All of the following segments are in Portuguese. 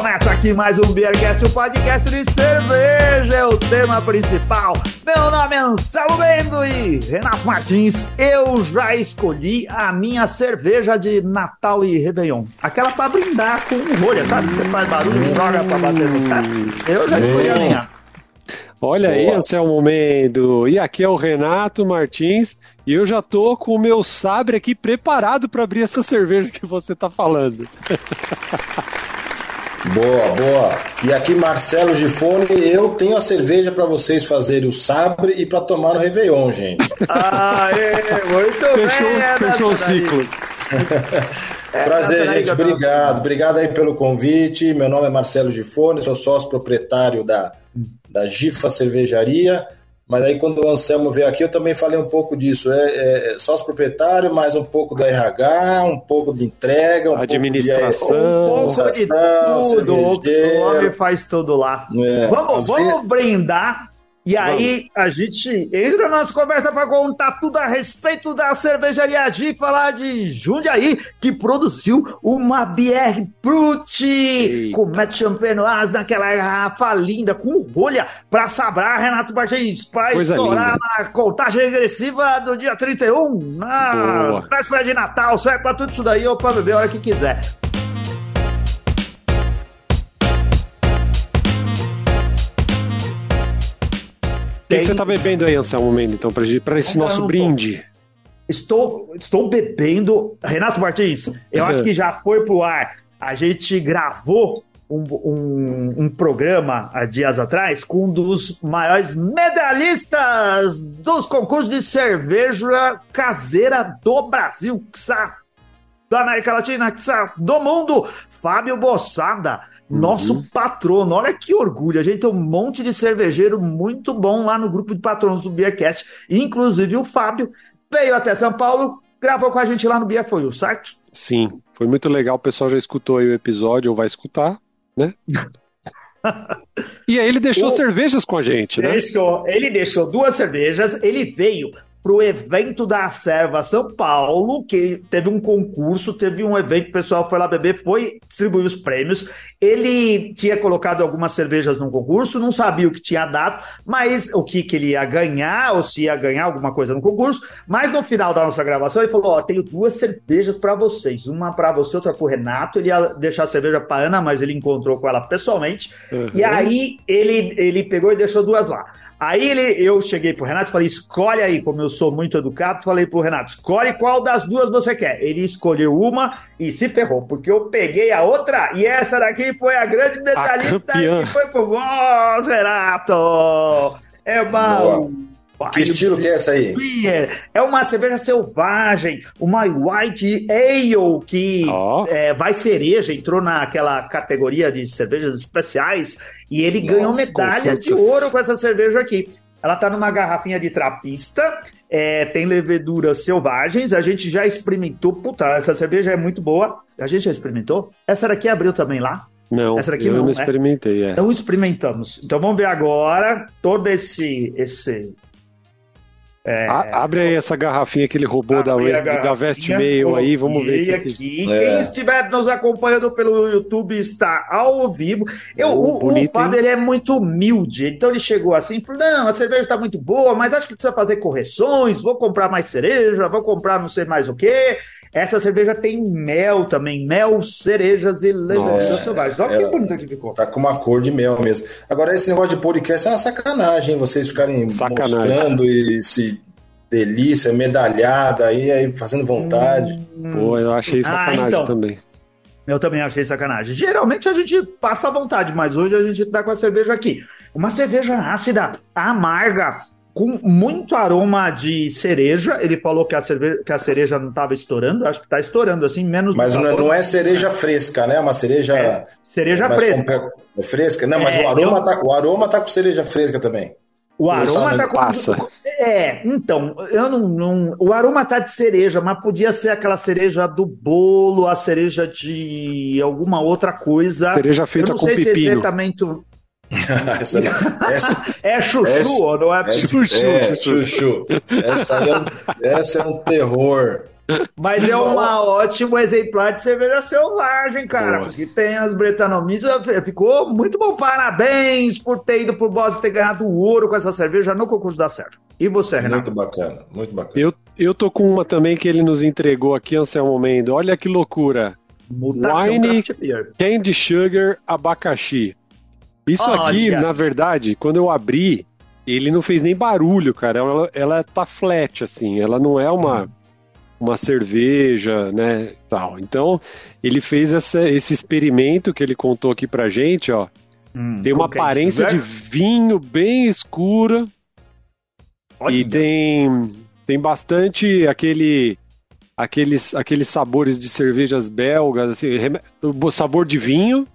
Começa aqui mais um Beercast, o podcast de cerveja é o tema principal. Meu nome é Anselmo Bendo e Renato Martins. Eu já escolhi a minha cerveja de Natal e Réveillon. Aquela pra brindar com rolha, sabe? Que você faz barulho e joga pra bater no teto. Eu já Sim. escolhi a minha. Olha aí, Anselmo Mendo. E aqui é o Renato Martins. E eu já tô com o meu sabre aqui preparado para abrir essa cerveja que você tá falando. Boa, boa. E aqui Marcelo Gifone, eu tenho a cerveja para vocês fazerem o sabre e para tomar no Réveillon, gente. Aê, muito Fechou, bem. é fechou o dessa daí. ciclo. Prazer, essa daí gente. Obrigado. Obrigado aí pelo convite. Meu nome é Marcelo Gifone, sou sócio proprietário da, da Gifa Cervejaria. Mas aí quando o Anselmo veio aqui, eu também falei um pouco disso. É, é sócio proprietário, mais um pouco do RH, um pouco de entrega, um Administração. Um pouco de Administração, tudo. O homem faz tudo lá. É, vamos vamos brindar. E aí a gente entra na nossa conversa para contar tudo a respeito da cervejaria G, falar de Jundiaí, que produziu uma BR Brut com Matt Champenoise naquela garrafa linda, com rolha para sabrar, Renato Martins, para estourar linda. na contagem regressiva do dia 31, na Boa. véspera de Natal, serve para tudo isso daí ou para beber a hora que quiser. O que, você tá bebendo aí, Anselmo Mendo, então, pra esse Vamos nosso brinde? Estou, estou bebendo. Renato Martins, eu acho que já foi pro ar. A gente gravou um, um, um programa há dias atrás com um dos maiores medalhistas dos concursos de cerveja caseira do Brasil, da América Latina, do mundo, Fábio Bossada, nosso patrono. Olha que orgulho, a gente tem um monte de cervejeiro muito bom lá no grupo de patronos do Beercast, inclusive o Fábio veio até São Paulo, gravou com a gente lá no Beer For You, certo? Sim, foi muito legal. O pessoal já escutou aí o episódio, ou vai escutar, né? e aí ele deixou O- cervejas com a gente, né? Deixou, ele deixou duas cervejas, ele veio pro evento da Serva São Paulo, que teve um concurso, teve um evento, o pessoal foi lá beber, foi distribuir os prêmios. Ele tinha colocado algumas cervejas no concurso, não sabia o que tinha dado, mas o que, que ele ia ganhar, ou se ia ganhar alguma coisa no concurso. Mas no final da nossa gravação, ele falou: Ó, tenho duas cervejas para vocês, uma para você, outra pro Renato. Ele ia deixar a cerveja para Ana, mas ele encontrou com ela pessoalmente. Uhum. E aí ele, ele pegou e deixou duas lá. Aí ele, eu cheguei pro Renato e falei, escolhe aí, como eu sou muito educado, falei pro Renato, escolhe qual das duas você quer. Ele escolheu uma e se ferrou, porque eu peguei a outra e essa daqui foi a grande medalhista campeã. e foi pro Voz, Renato! É uma... Que estilo que é essa aí? Beer. É uma cerveja selvagem, uma White Ale que Ó. é, vai cereja, entrou naquela categoria de cervejas especiais e ele Nossa, ganhou medalha de ouro com essa cerveja aqui. Ela tá numa garrafinha de trapista, é, tem leveduras selvagens, a gente já experimentou. Puta, essa cerveja é muito boa. A gente já experimentou? Essa daqui abriu também lá? Não, Essa daqui eu não, não né? experimentei, é. Então experimentamos. Então vamos ver agora todo esse esse A- abre aí essa garrafinha que ele roubou da, da Vest Mail aí, vamos ver. coloquei o que que- aqui. É. Quem estiver nos acompanhando pelo YouTube está ao vivo. Eu, Oh, o, o bonito, Fábio ele é muito humilde, então ele chegou assim e falou: Não, a cerveja está muito boa, mas acho que precisa fazer correções. Vou comprar mais cereja, vou comprar não sei mais o que. Essa cerveja tem mel também, mel, cerejas e leveduras selvagens. Olha que bonita que ficou. Tá com uma cor de mel mesmo. Agora, esse negócio de podcast é uma sacanagem, hein? vocês ficarem Sacanagem. mostrando esse delícia, medalhada aí, aí fazendo vontade. Pô, eu achei Ah, sacanagem então. também. Eu também achei sacanagem. Geralmente a gente passa à vontade, mas hoje a gente tá com a cerveja aqui. Uma cerveja ácida, amarga, com muito aroma de cereja. Ele falou que a, cerveja, que a cereja não estava estourando, acho que está estourando, assim, menos Mas do não é, não é cereja fresca, né? É uma cereja. É, cereja fresca. com- É fresca? Não, mas É, o, aroma eu- tá, o aroma tá com cereja fresca também. O aroma tá com. Passa. É, então, eu não, não- O aroma tá de cereja, mas podia ser aquela cereja do bolo, a cereja de alguma outra coisa. Cereja eu feita não com sei se pepino. exatamente. Essa, essa, É chuchu Essa- ou não é? essa- Chuchu, é, chuchu. chuchu. Essa, é um, essa é um terror. Mas é um ótimo exemplar de cerveja selvagem, cara. Nossa. Porque tem as Bretanomias. Ficou muito bom. Parabéns por ter ido pro Boss e ter ganhado o ouro com essa cerveja no concurso da Serra. E você, Renato? Muito bacana, muito bacana. Eu, eu tô com uma também que ele nos entregou aqui, Anselmo Mendo. Olha que loucura. Mutação Wine, Candy Sugar, abacaxi. Isso oh, aqui, na verdade, quando eu abri, ele não fez nem barulho, cara. Ela, ela tá flat, assim. Ela não é uma, uma cerveja, né, tal. Então, ele fez essa, esse experimento que ele contou aqui pra gente, ó. Hum, tem uma aparência de vinho bem escura. Olha. E tem, tem bastante aquele aqueles, aqueles sabores de cervejas belgas, assim, o sabor de vinho,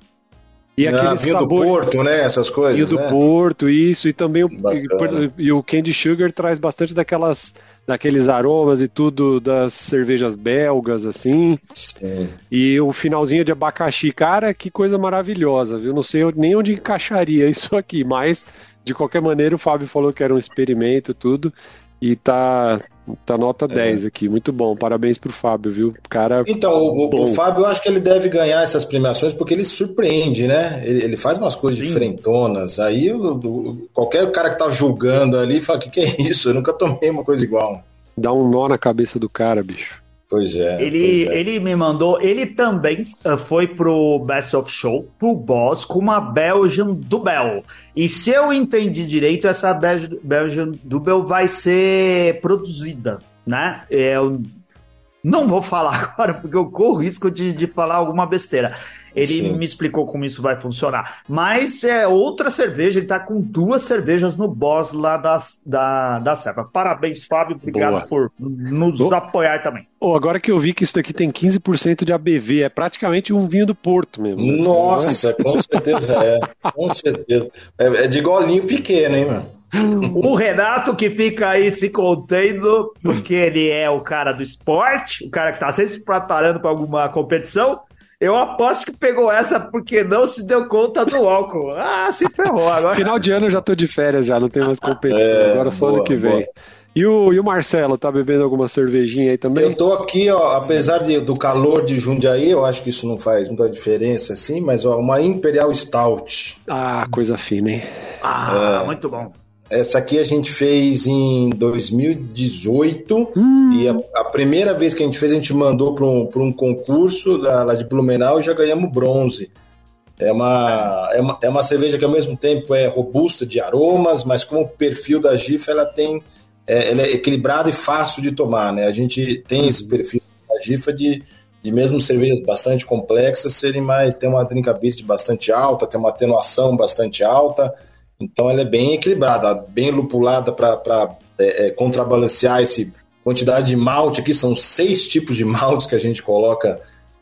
e ah, aqueles vinho sabores, do Porto, né? Essas coisas. Vinho do né? Porto, isso. E também o, e, e, o Candy Sugar traz bastante daquelas daqueles aromas e tudo das cervejas belgas, assim. Sim. E o finalzinho de abacaxi, cara, que coisa maravilhosa, viu? Não sei nem onde encaixaria isso aqui, mas de qualquer maneira o Fábio falou que era um experimento, tudo. E tá, tá nota 10 é. aqui, muito bom. Parabéns pro Fábio, viu? Cara. Então, o, o, Fábio, eu acho que ele deve ganhar essas premiações porque ele surpreende, né? Ele, ele faz umas coisas Sim. diferentonas. Aí o, qualquer cara que tá julgando ali fala: o que, que é isso? Eu nunca tomei uma coisa igual. Dá um nó na cabeça do cara, bicho. Pois é. Ele, pois é. ele me mandou. Ele também uh, foi pro Best of Show, pro Boss, com uma Belgian Dubel. E se eu entendi direito, essa Belgian Dubel vai ser produzida, né? Eu não vou falar agora, porque eu corro risco de, de falar alguma besteira. Ele Sim. me explicou como isso vai funcionar. Mas é outra cerveja, ele tá com duas cervejas no boss lá da, da, da Serra. Parabéns, Fábio. Obrigado Boa. por nos oh. apoiar também. Oh, agora que eu vi que isso daqui tem 15% de ABV, é praticamente um vinho do Porto mesmo. Nossa, com certeza é. Com certeza. É, é de golinho pequeno, hein, mano? O Renato que fica aí se contendo, porque ele é o cara do esporte, o cara que tá sempre se preparando para alguma competição. Eu aposto que pegou essa porque não se deu conta do álcool. Ah, se ferrou agora. Final de ano eu já tô de férias já, não tem mais competição. É, agora só boa, ano que vem. E o, e o Marcelo, tá bebendo alguma cervejinha aí também? Eu tô aqui, ó, apesar de, do calor de Jundiaí, eu acho que isso não faz muita diferença, assim, mas ó, uma Imperial Stout. Ah, coisa fina, hein? Ah, é. muito bom. Essa aqui a gente fez em 2018 hum. e a, a, primeira vez que a gente fez a gente mandou para um, um concurso da, lá de Blumenau e já ganhamos bronze. É uma, é, uma, é uma cerveja que ao mesmo tempo é robusta de aromas, mas como o perfil da GIFA ela tem é, ela é equilibrada e fácil de tomar, né? A gente tem esse perfil da GIFA de, de mesmo cervejas bastante complexas serem mais tem uma drinkability bastante alta, tem uma atenuação bastante alta. Então ela é bem equilibrada, bem lupulada para é, é, contrabalancear essa quantidade de malte aqui. São seis tipos de maltes que a gente coloca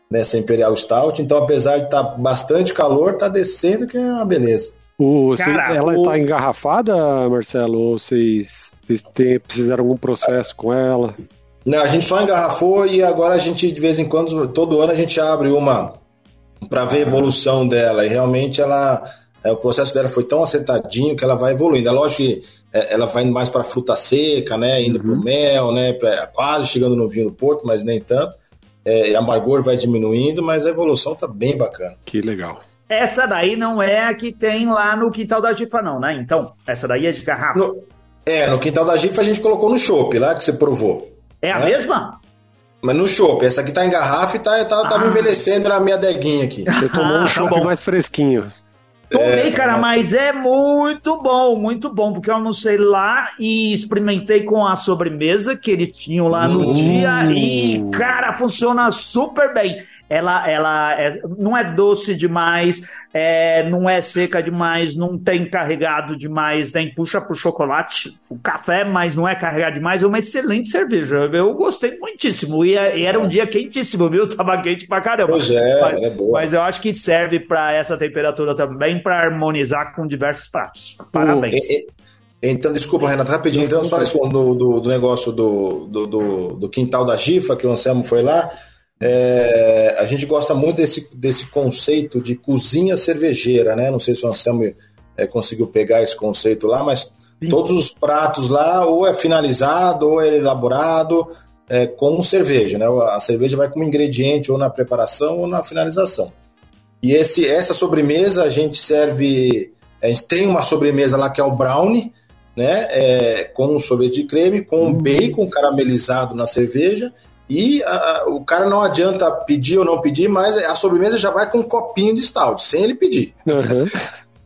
nessa Imperial Stout. Então, apesar de estar tá bastante calor, tá descendo, que é uma beleza. O, Cara, ela está o... engarrafada, Marcelo? Ou vocês, vocês fizeram algum processo com ela? Não, a gente só engarrafou e agora a gente, de vez em quando, todo ano a gente abre uma para ver a evolução dela. E realmente ela é, o processo dela foi tão acertadinho que ela vai evoluindo. É lógico que é, ela vai indo mais para fruta seca, né? Indo uhum. para o mel, né? Pra, quase chegando no vinho do Porto, mas nem tanto. É, e a amargor vai diminuindo, mas a evolução tá bem bacana. Que legal. Essa daí não é a que tem lá no quintal da Gifa, não, né? Então, essa daí é de garrafa. No, é, no quintal da Gifa a gente colocou no chopp lá que você provou. É a né? mesma? Mas no chopp, essa aqui tá em garrafa e tá, tá, ah. envelhecendo na minha adeguinha aqui. Você tomou um ah, chopp tá mais fresquinho. Tomei, é, cara, mas é muito bom, muito bom, porque eu almocei lá e experimentei com a sobremesa que eles tinham lá no uh. dia e, cara, funciona super bem ela, ela é, não é doce demais, é, não é seca demais, não tem carregado demais, nem puxa pro chocolate, o café, mas não é carregado demais, é uma excelente cerveja. Eu gostei muitíssimo. E, e era um dia quentíssimo, viu? Tava quente pra caramba. Pois é, mas, é boa. Mas eu acho que serve para essa temperatura também, para harmonizar com diversos pratos. Parabéns. Então, desculpa, Renato, rapidinho. Então, só respondendo do, do, negócio do, do, do, do quintal da Gifa, que o Anselmo foi lá. É, a gente gosta muito desse, desse conceito de cozinha cervejeira, né? Não sei se o Anselmo é, conseguiu pegar esse conceito lá, mas Sim. todos os pratos lá ou é finalizado ou é elaborado é, com cerveja, né? A cerveja vai como ingrediente ou na preparação ou na finalização. E esse, essa sobremesa a gente serve, a gente tem uma sobremesa lá que é o brownie, né? É, com um sorvete de creme, com um bacon caramelizado na cerveja. E a, o cara não adianta pedir ou não pedir, mas a sobremesa já vai com um copinho de stout, sem ele pedir. Uhum.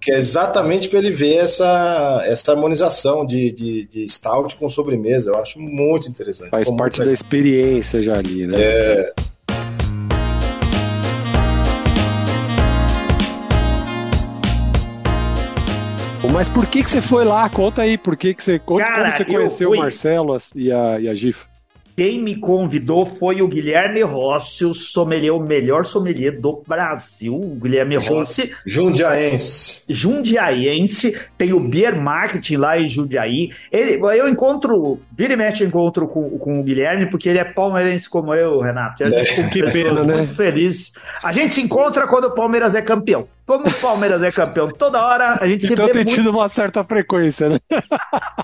Que é exatamente para ele ver essa, essa harmonização de, de, de, stout com sobremesa. Eu acho muito interessante. Faz Ficou parte da experiência já ali, né? É. Mas por que, que você foi lá? Conta aí, por que, que você. Conta Cara, como você conheceu o Marcelo e a, e a Gifa. Quem me convidou foi o Guilherme Rossi, o sommelier, o melhor sommelier do Brasil. O Guilherme Rossi. Jundiaense. Jundiaense. Tem o Beer Marketing lá em Jundiaí. Ele, eu encontro, vira e mexe encontro com, com o Guilherme, porque ele é palmeirense como eu, Renato. É, que pena, né? Muito feliz. A gente se encontra quando o Palmeiras é campeão. Como o Palmeiras é campeão toda hora, a gente então se vê tem muito... tido uma certa frequência, né?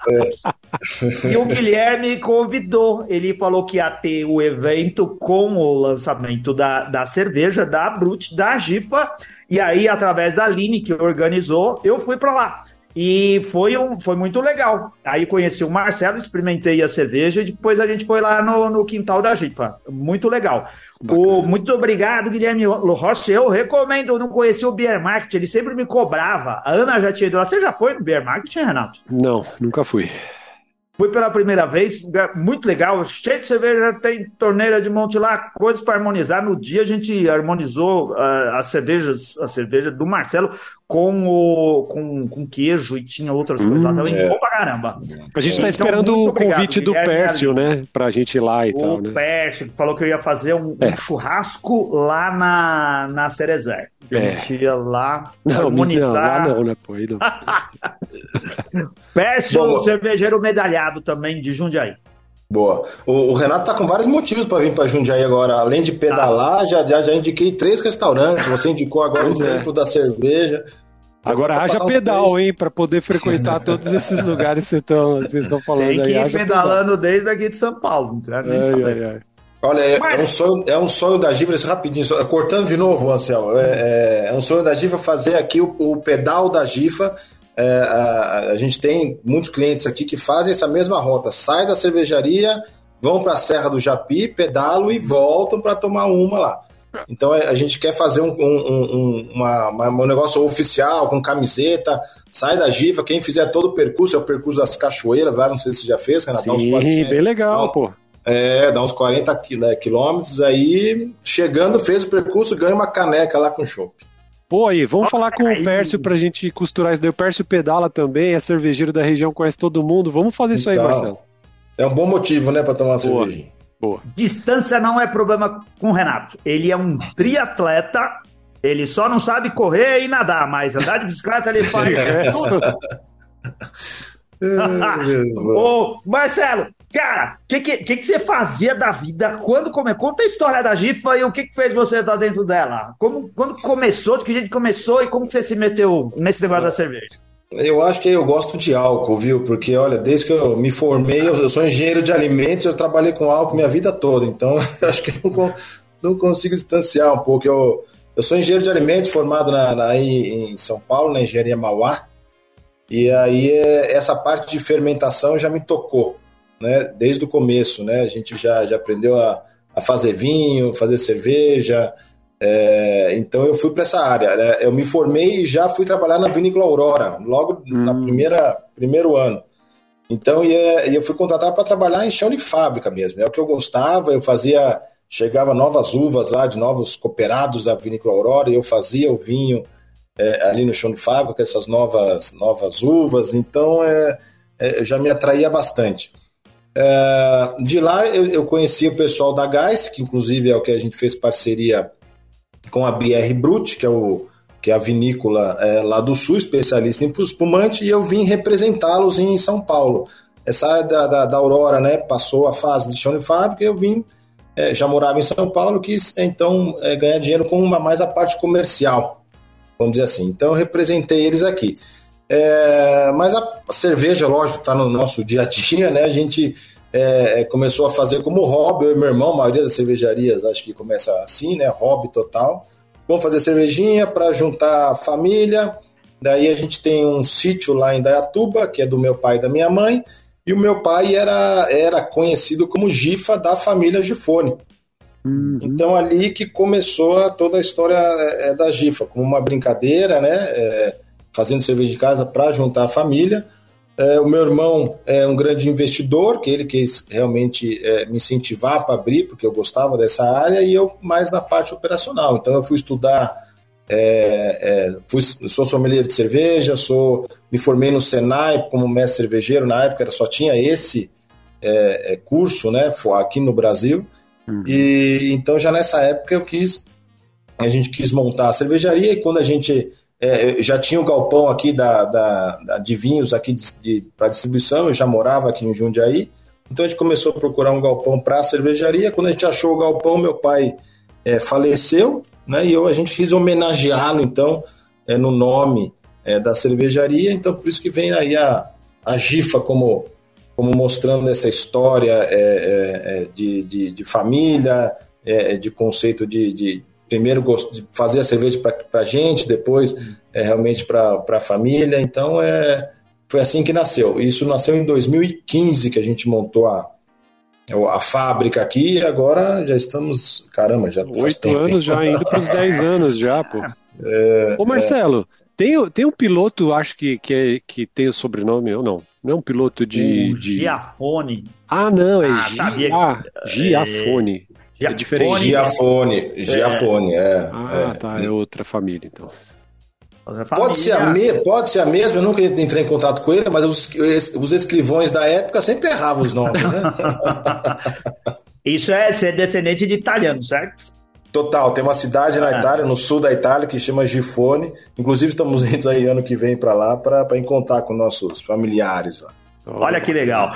É. e o Guilherme convidou, ele falou que ia ter o evento com o lançamento da, da cerveja, da Brut, da Gifa, e aí, através da Line, que organizou, eu fui para lá. E foi, um, foi muito legal. Aí conheci o Marcelo, experimentei a cerveja e depois a gente foi lá no, no quintal da Gifa. Muito legal. O, muito obrigado, Guilherme Rossi. Eu recomendo, eu não conheci o Beer Market, ele sempre me cobrava. A Ana já tinha ido lá. Você já foi no Beer Market, Renato? Não, nunca fui. Fui pela primeira vez, muito legal, cheio de cerveja, tem torneira de monte lá, coisas para harmonizar. No dia a gente harmonizou uh, as cervejas, a cerveja do Marcelo com o com, com queijo e tinha outras hum, coisas lá também. É. Bom pra caramba. A gente está então, esperando o convite do Pércio, né? Pra gente ir lá e o tal. O né? Pércio que falou que eu ia fazer um, é. um churrasco lá na, na Cerezer. A é. gente ia lá não, harmonizar. Não, lá não, né? Pô, não. Pércio, cervejeiro medalhado também de Jundiaí. Boa. O, o, Renato tá com vários motivos para vir para Jundiaí agora. Além de pedalar, ah. já, já, já indiquei três restaurantes. Você indicou agora pois o é. Templo da Cerveja. Agora haja pedal, hein, para poder frequentar todos esses lugares que vocês estão falando Tem que ir pedalando pedal. desde aqui de São Paulo. Ai, ai, ai. Olha, é, Mas... é, um sonho, é um sonho da Giva, rapidinho, só, cortando de novo, Anselmo, é, é, é, um sonho da Giva fazer aqui o, o pedal da Gifa. É, a, a, gente tem muitos clientes aqui que fazem essa mesma rota, sai da cervejaria, vão para a Serra do Japi, pedalam e voltam para tomar uma lá. Então é, a gente quer fazer um, um, um, uma, uma, um negócio oficial, com camiseta, sai da Giva, quem fizer todo o percurso, é o percurso das cachoeiras lá, não sei se você já fez, Renato. Sim, bem legal, pô. É, dá uns 40 né, quilômetros, aí chegando, fez o percurso, ganha uma caneca lá com chopp. Pô, aí, vamos falar com o Pércio pra gente costurar isso daí. O Pércio pedala também, é cervejeiro da região, conhece todo mundo. Vamos fazer isso então, aí, Marcelo. É um bom motivo, né, pra tomar uma cervejinha. Boa. Distância não é problema com o Renato. Ele é um triatleta, ele só não sabe correr e nadar, mas andar de bicicleta ele faz tudo. Ô, Marcelo, cara, o que, que, que, você fazia da vida quando começou? Conta a história da GIFA e o que, que fez você estar dentro dela. Como, quando começou, de que jeito começou e como que você se meteu nesse negócio da cerveja? Eu acho que eu gosto de álcool, viu? Porque, olha, desde que eu me formei, eu sou engenheiro de alimentos, eu trabalhei com álcool minha vida toda, então eu acho que não, não consigo distanciar um pouco. Eu, eu sou engenheiro de alimentos, formado na, na em São Paulo, na engenharia Mauá, e aí é, essa parte de fermentação já me tocou, né? Desde o começo, né? A gente já, já aprendeu a, a fazer vinho, fazer cerveja, é, então eu fui para essa área. Né? Eu me formei e já fui trabalhar na Vinícola Aurora, logo hum. na primeira primeiro ano. Então eu fui contratado para trabalhar em chão de fábrica mesmo. É o que eu gostava. Eu fazia, chegava novas uvas lá de novos cooperados da Vinícola Aurora e eu fazia o vinho é, ali no chão de fábrica, essas novas novas uvas. Então é, é já me atraía bastante. É, de lá eu, conheci o pessoal da Gás, que inclusive é o que a gente fez parceria com a BR Brut, que é, o, que é a vinícola é, lá do Sul, especialista em espumante, e eu vim representá-los em São Paulo. Essa área da, da, da, Aurora né, passou a fase de chão de fábrica eu vim, é, já morava em São Paulo, quis então ganhar dinheiro com uma, mais a parte comercial, vamos dizer assim. Então eu representei eles aqui. É, mas a cerveja, lógico, está no nosso dia a dia, né? A gente é, é, começou a fazer como hobby, eu e meu irmão, a maioria das cervejarias acho que começa assim, né? Hobby total. Vamos fazer cervejinha para juntar a família. Daí a gente tem um sítio lá em Dayatuba, que é do meu pai e da minha mãe, e o meu pai era, era conhecido como Gifa da família Gifone. Uhum. Então ali que começou toda a história é, é, da Gifa, como uma brincadeira, né? É, fazendo cerveja de casa para juntar a família. É, o meu irmão é um grande investidor, que ele quis realmente é, me incentivar para abrir, porque eu gostava dessa área, e eu mais na parte operacional. Então eu fui estudar, é, é fui, sou sommelier de cerveja, sou, me formei no Senai como mestre cervejeiro, na época só tinha esse é, curso né, aqui no Brasil. Uhum. E então já nessa época eu quis, a gente quis montar a cervejaria, e quando a gente é, já tinha o galpão aqui da, da, da de vinhos aqui de, de para distribuição, eu já morava aqui em Jundiaí, então a gente começou a procurar um galpão para a cervejaria. Quando a gente achou o galpão, meu pai é, faleceu, né? E eu, a gente quis homenageá-lo então é, no nome é, da cervejaria. Então por isso que vem aí a, a GIFA como como mostrando essa história é, é de, de, de, família, de conceito de, de primeiro gosto de fazer a cerveja para a gente, depois é, realmente para a família. Então é, foi assim que nasceu. Isso nasceu em 2015 que a gente montou a, a fábrica aqui e agora já estamos, caramba, já oito anos já indo para os dez anos já, pô. É, Ô Marcelo, é... tem, tem um piloto, acho que, que, é, que tem o sobrenome ou não? Não é um piloto de. O de... Giafone. Ah, não, é ah, Gia... Giafone. É diferente. Giafone, Giafone, é. é. Ah, é. tá, é outra família, então. Pode ser, a me, pode ser a mesma, eu nunca entrei em contato com ele, mas os, os escrivões da época sempre erravam os nomes, né? Isso é ser descendente de italiano, certo? Total, tem uma cidade na é. Itália, no sul da Itália, que chama Gifone. Inclusive, estamos indo aí ano que vem para lá para encontrar com nossos familiares lá. Olha que legal.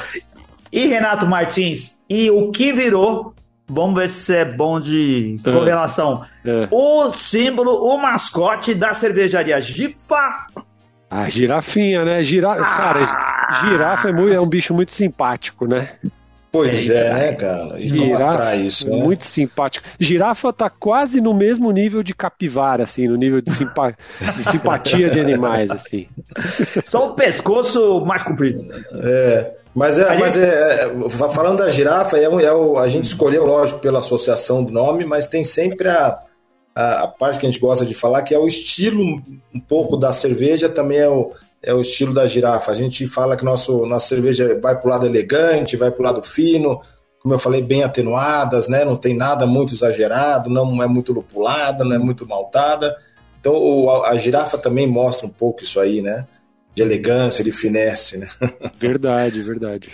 E Renato Martins, e o que virou Vamos ver se é bom de é. correlação. É. O símbolo, o mascote da cervejaria Gifa. A girafinha, né? Gira... Ah. Cara, girafa é, muito, é um bicho muito simpático, né? Pois é, né, cara? Girafa, isso, né? muito simpático. Girafa tá quase no mesmo nível de capivara, assim, no nível de, simpa... de simpatia de animais, assim. Só o pescoço mais comprido. É. Mas, é, mas gente... é, é, falando da girafa, é, é o, a gente escolheu, lógico, pela associação do nome, mas tem sempre a, a, a, parte que a gente gosta de falar, que é o estilo um pouco da cerveja, também é o, é o estilo da girafa. A gente fala que nosso, nossa cerveja vai para o lado elegante, vai para o lado fino, como eu falei, bem atenuadas, né? não tem nada muito exagerado, não é muito lupulada, não é muito maltada. Então a, a girafa também mostra um pouco isso aí, né? De elegância, de finesse, né? Verdade, verdade.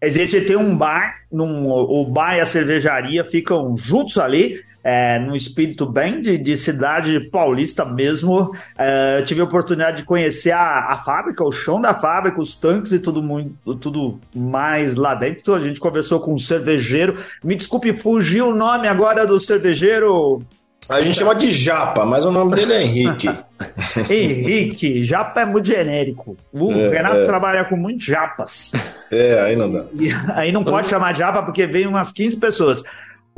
A gente tem um bar, num, o bar e a cervejaria ficam juntos ali, é, num espírito bem de, de cidade paulista mesmo. É, tive a oportunidade de conhecer a, a fábrica, o chão da fábrica, os tanques e tudo, muito, tudo mais lá dentro. A gente conversou com um cervejeiro. Me desculpe, fugiu o nome agora do cervejeiro. A gente chama de Japa, mas o nome dele é Henrique. Henrique, Japa é muito genérico. O é, Renato é. trabalha com muitos Japas. É, aí não dá. E aí não pode chamar Japa porque vem umas 15 pessoas.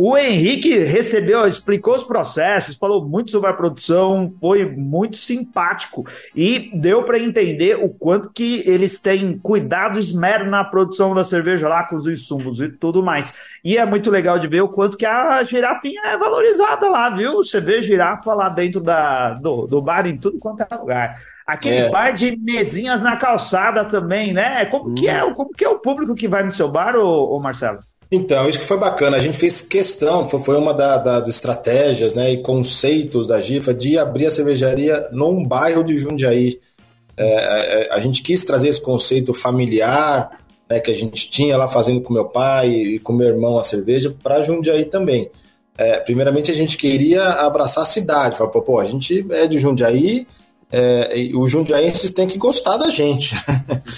O Henrique recebeu, explicou os processos, falou muito sobre a produção, foi muito simpático e deu para entender o quanto que eles têm cuidado esmero na produção da cerveja lá com os insumos e tudo mais. E é muito legal de ver o quanto que a girafinha é valorizada lá, viu? Você vê girafa lá dentro da, do, do bar em tudo quanto é lugar. Aquele é. bar de mesinhas na calçada também, né? Como, hum. que, é, como que é o público que vai no seu bar, ô, ô Marcelo? Então, isso que foi bacana. A gente fez questão, foi uma das estratégias né, e conceitos da GIFA de abrir a cervejaria num bairro de Jundiaí. É, é, é, a gente quis trazer esse conceito familiar né, que a gente tinha lá fazendo com meu pai e com meu irmão a cerveja para Jundiaí também. É, primeiramente, a gente queria abraçar a cidade. Falar, pô, a gente é de Jundiaí, é, os jundiaenses têm que gostar da gente.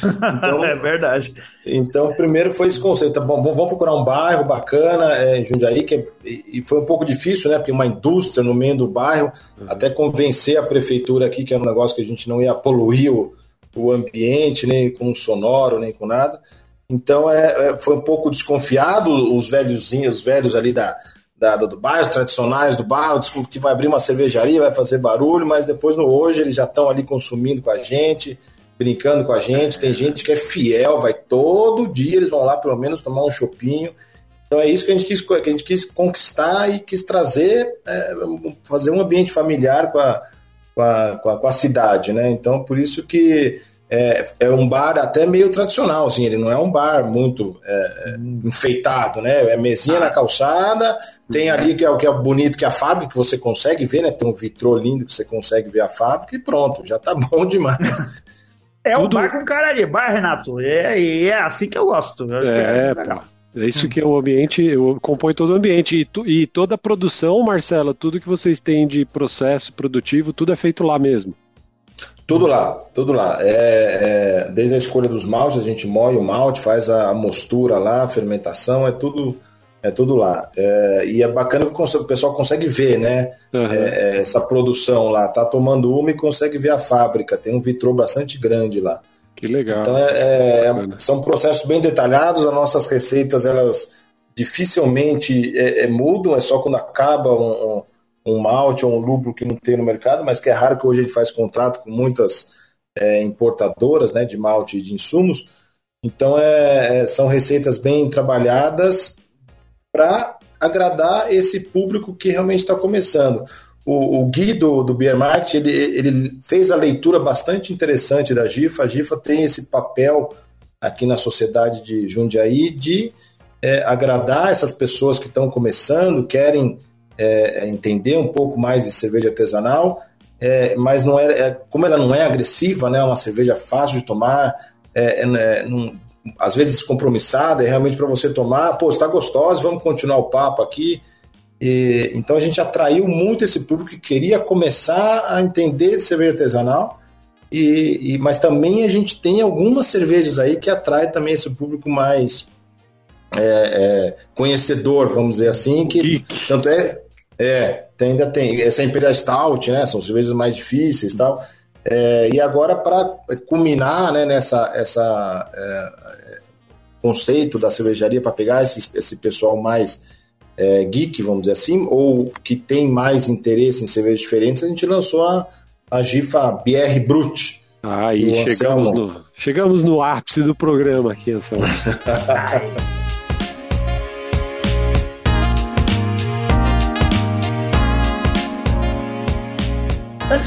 então, é verdade. Então, primeiro foi esse conceito. Bom, vamos procurar um bairro bacana é, em Jundiaí, que é, e foi um pouco difícil, né? Porque uma indústria no meio do bairro, uhum. até convencer a prefeitura aqui, que era um negócio que a gente não ia poluir o, o ambiente, nem com sonoro, nem com nada. Então é, é, foi um pouco desconfiado os velhozinhos, os velhos ali da, da, do bairro, tradicionais do bairro, que vai abrir uma cervejaria, vai fazer barulho, mas depois no hoje eles já estão ali consumindo com a gente, brincando com a gente. Tem gente que é fiel, vai todo dia, eles vão lá pelo menos tomar um chopinho. Então é isso que a gente quis, que a gente quis conquistar e quis trazer, é, fazer um ambiente familiar com a, com a, com a, com a cidade, né? Então por isso que é, é, um bar até meio tradicional, assim, ele não é um bar muito é, enfeitado, né? É mesinha na calçada, tem ali que é o que é bonito, que é a fábrica, que você consegue ver, né? Tem um vitrô lindo que você consegue ver a fábrica e pronto, já tá bom demais. É Tudo... um bar com cara de bar, Renato. É, é assim que eu gosto. Eu é, é, pô. É isso que é o ambiente, eu compõe todo o ambiente. E, tu, e toda a produção, Marcela, tudo que vocês têm de processo produtivo, tudo é feito lá mesmo. Tudo lá, tudo lá. É, é, desde a escolha dos maltes, a gente moe o malte, faz a mostura lá, a fermentação, é tudo, é tudo lá. É, e é bacana que o pessoal consegue ver, né? Uhum. essa produção lá. Tá tomando uma e consegue ver a fábrica. Tem um vitrô bastante grande lá. Que legal. Então é, é são processos bem detalhados. As nossas receitas elas dificilmente mudam. É só quando acaba um, um um malte ou um lúpulo que não tem no mercado, mas que é raro que hoje a gente faz contrato com muitas é, importadoras né, de malte e de insumos. Então, é, é são receitas bem trabalhadas para agradar esse público que realmente está começando. O, o Gui do, do Beer Market, ele, ele fez a leitura bastante interessante da GIFA. A GIFA tem esse papel aqui na sociedade de Jundiaí de é, agradar essas pessoas que estão começando, querem é, é, entender um pouco mais de cerveja artesanal, é, mas não é, é, como ela não é agressiva, né, é uma cerveja fácil de tomar, é, é não, às vezes descompromissada, é realmente para você tomar, pô, está gostosa, vamos continuar o papo aqui. E, então a gente atraiu muito esse público que queria começar a entender de cerveja artesanal, e, e, mas também a gente tem algumas cervejas aí que atrai também esse público mais é, é, conhecedor, vamos dizer assim, que Geek. tanto é é, tem, ainda tem. Essa Imperial Stout, né? São cervejas mais difíceis e tal. É, e agora, para culminar né, nessa essa, é, conceito da cervejaria, para pegar esse, esse pessoal mais é, geek, vamos dizer assim, ou que tem mais interesse em cervejas diferentes, a gente lançou a, a GIFA BR Brut. Aí chegamos no, chegamos no ápice do programa aqui, Anselmo.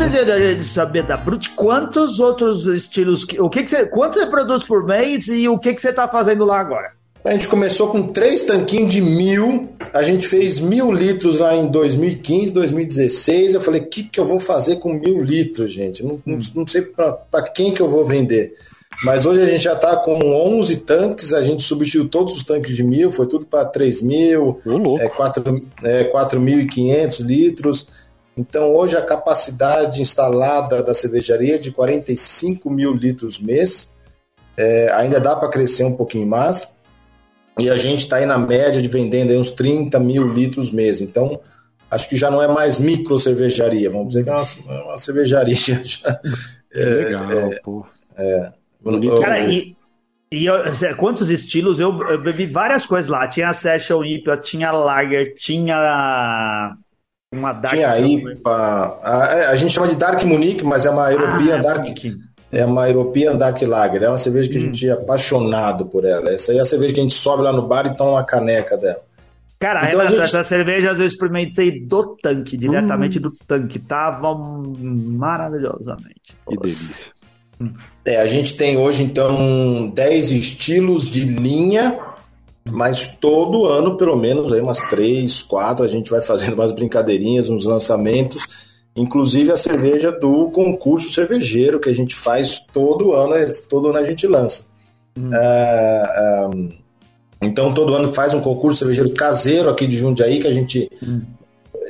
Antes de, saber da Brute, quantos outros estilos, o que, que você, quanto você produz por mês e o que, que você está fazendo lá agora? A gente começou com três tanquinhos de mil, a gente fez mil litros lá em 2015, 2016. Eu falei, o que, que eu vou fazer com mil litros, gente? Não, não, não sei para quem que eu vou vender. Mas hoje a gente já está com 11 tanques, a gente substituiu todos os tanques de mil, foi tudo para 3 mil, é, 4.500 é, 4 litros. Então, hoje, a capacidade instalada da cervejaria é de 45 mil litros mês. É, ainda dá para crescer um pouquinho mais. E a gente está aí na média de vendendo uns 30 mil litros mês. Então, acho que já não é mais micro cervejaria. Vamos dizer que é uma, uma cervejaria. Já, é, legal, é, pô. É, Cara, e, e eu, quantos estilos? Eu, eu, bebi várias coisas lá. Tinha a Session IPA, tinha Lager, tinha uma Dark Tinha IPA. A, é, a, gente chama de Dark Munique, mas é uma European ah, Dark. É uma European Dark Lager. É uma cerveja que hum. a gente é apaixonado por ela. Essa aí é a cerveja que a gente sobe lá no bar e toma uma caneca dela. Cara, então, Renato, gente... essa cerveja eu experimentei do tanque, diretamente hum. do tanque. Tava maravilhosamente. Que delícia. É, a gente tem hoje, então, 10 estilos de linha mas todo ano, pelo menos, aí umas três, quatro, a gente vai fazendo umas brincadeirinhas, uns lançamentos. Inclusive a cerveja do concurso cervejeiro, que a gente faz todo ano, é, todo ano a gente lança. Hum. É, é, então, todo ano faz um concurso cervejeiro caseiro aqui de Jundiaí, que a gente, hum.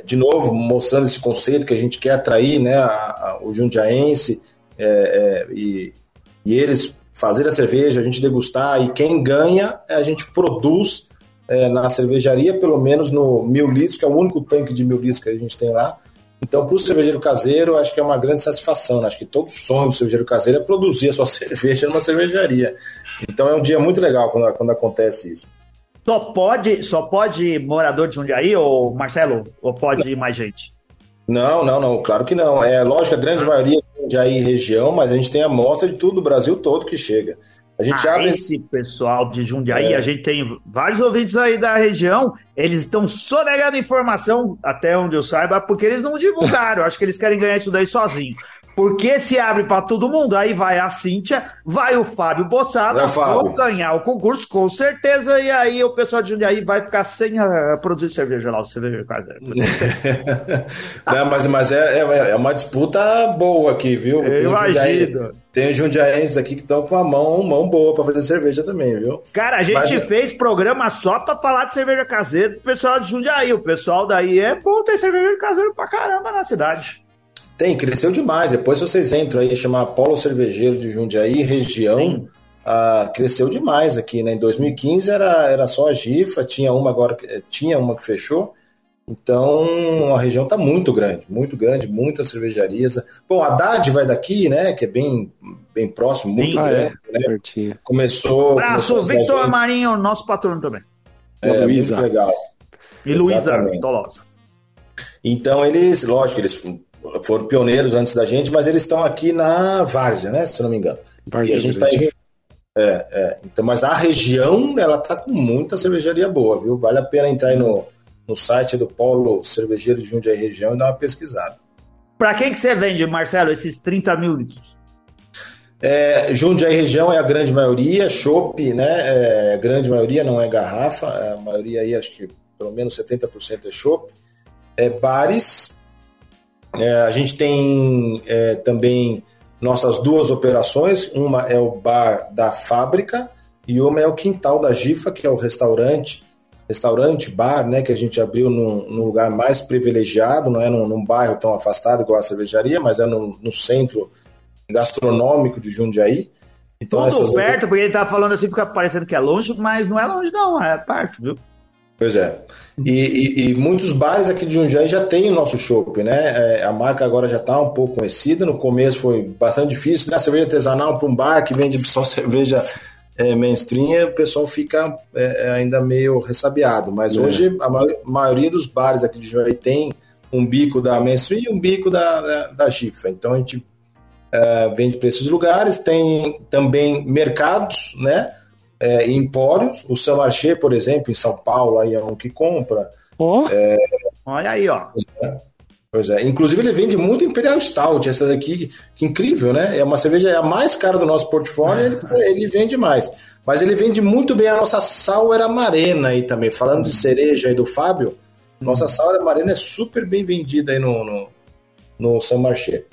de novo, mostrando esse conceito que a gente quer atrair né, a, a, o jundiaense é, é, e, e eles fazer a cerveja, a gente degustar e quem ganha, a gente produz é, na cervejaria, pelo menos no mil litros, que é o único tanque de mil litros que a gente tem lá. Então, para o cervejeiro caseiro, acho que é uma grande satisfação. Né? Acho que todo sonho do cervejeiro caseiro é produzir a sua cerveja numa cervejaria. Então, é um dia muito legal quando, quando acontece isso. Só pode, só pode morador de Jundiaí, ou Marcelo? Ou pode ir mais gente? Não, não, não, claro que não. É lógico, a grande maioria é Jundiaí região, mas a gente tem amostra de tudo o Brasil todo que chega. A gente ah, abre... Esse pessoal de Jundiaí, é. a gente tem vários ouvintes aí da região, eles estão sonegando informação, até onde eu saiba, porque eles não divulgaram. acho que eles querem ganhar isso daí sozinho. Porque se abre para todo mundo, aí vai a Cíntia, vai o Fábio Bossada, vão ganhar o concurso, com certeza, e aí o pessoal de Jundiaí vai ficar sem a, produzir cerveja lá, o cerveja caseiro. Não, mas mas é, é, é, uma disputa boa aqui, viu? Eu imagino. Tem jundiaenses aqui que estão com a mão, mão boa para fazer cerveja também, viu? Cara, a gente Mas... fez programa só para falar de cerveja caseira pro pessoal de Jundiaí. O pessoal daí é bom ter cerveja caseira pra caramba na cidade. Tem, cresceu demais. Depois vocês entram aí, chamar Polo Cervejeiro de Jundiaí, região. Ah, cresceu demais aqui, né? Em 2015 era, era só a Gifa, tinha uma agora, tinha uma que fechou. Então a região está muito grande, muito grande, muitas cervejarias. Bom, a Haddad vai daqui, né? Que é bem, bem próximo, muito ah, grande. É, né? Começou. Abraço, Victor Amarinho, nosso patrono também. É, Luísa. muito legal. E Luísa Tolosa. Então eles, lógico, eles foram pioneiros antes da gente, mas eles estão aqui na Várzea, né? Se eu não me engano. Várzea está em... É, é. Então, mas a região, ela tá com muita cervejaria boa, viu? Vale a pena entrar aí no no site do Polo Cervejeiro de Jundiaí Região e dar uma pesquisada. Para quem que você vende, Marcelo, esses 30 mil litros? É, Jundiaí Região é a grande maioria, chopp, né? É, a grande maioria não é garrafa, a maioria aí, acho que pelo menos 70% é chopp. É, bares, é, a gente tem é, também nossas duas operações, uma é o bar da fábrica e uma é o quintal da Gifa, que é o restaurante restaurante, bar, né, que a gente abriu num, num lugar mais privilegiado, não é num, num, bairro tão afastado igual a cervejaria, mas é no, no centro gastronômico de Jundiaí. Então, Tudo perto, duas... porque ele tá falando assim, fica parecendo que é longe, mas não é longe não, é perto, viu? Pois é. E, e, e, muitos bares aqui de Jundiaí já tem o nosso chopp, né? É, a marca agora já está um pouco conhecida. No começo foi bastante difícil, né? Cerveja artesanal para um bar que vende só cerveja é, mainstream, o pessoal fica é, é, ainda meio ressabiado. Mas é. hoje a maioria dos bares aqui de Jundiaí tem um bico da mainstream e um bico da, da, da GIFA. Então a gente é, vende para esses lugares. Tem também mercados, né? É, empórios. O São Marché, por exemplo, em São Paulo, aí é um que compra. Oh, olha aí, ó. Pois é. Inclusive, ele vende muito Imperial Stout, essa daqui, que incrível, né? É uma cerveja é a mais cara do nosso portfólio, ele, ele vende mais. Mas ele vende muito bem a nossa Sour Amarena aí também. Falando de cereja aí do Fábio, nossa Sour Amarena é super bem vendida aí no, no, no São Marché.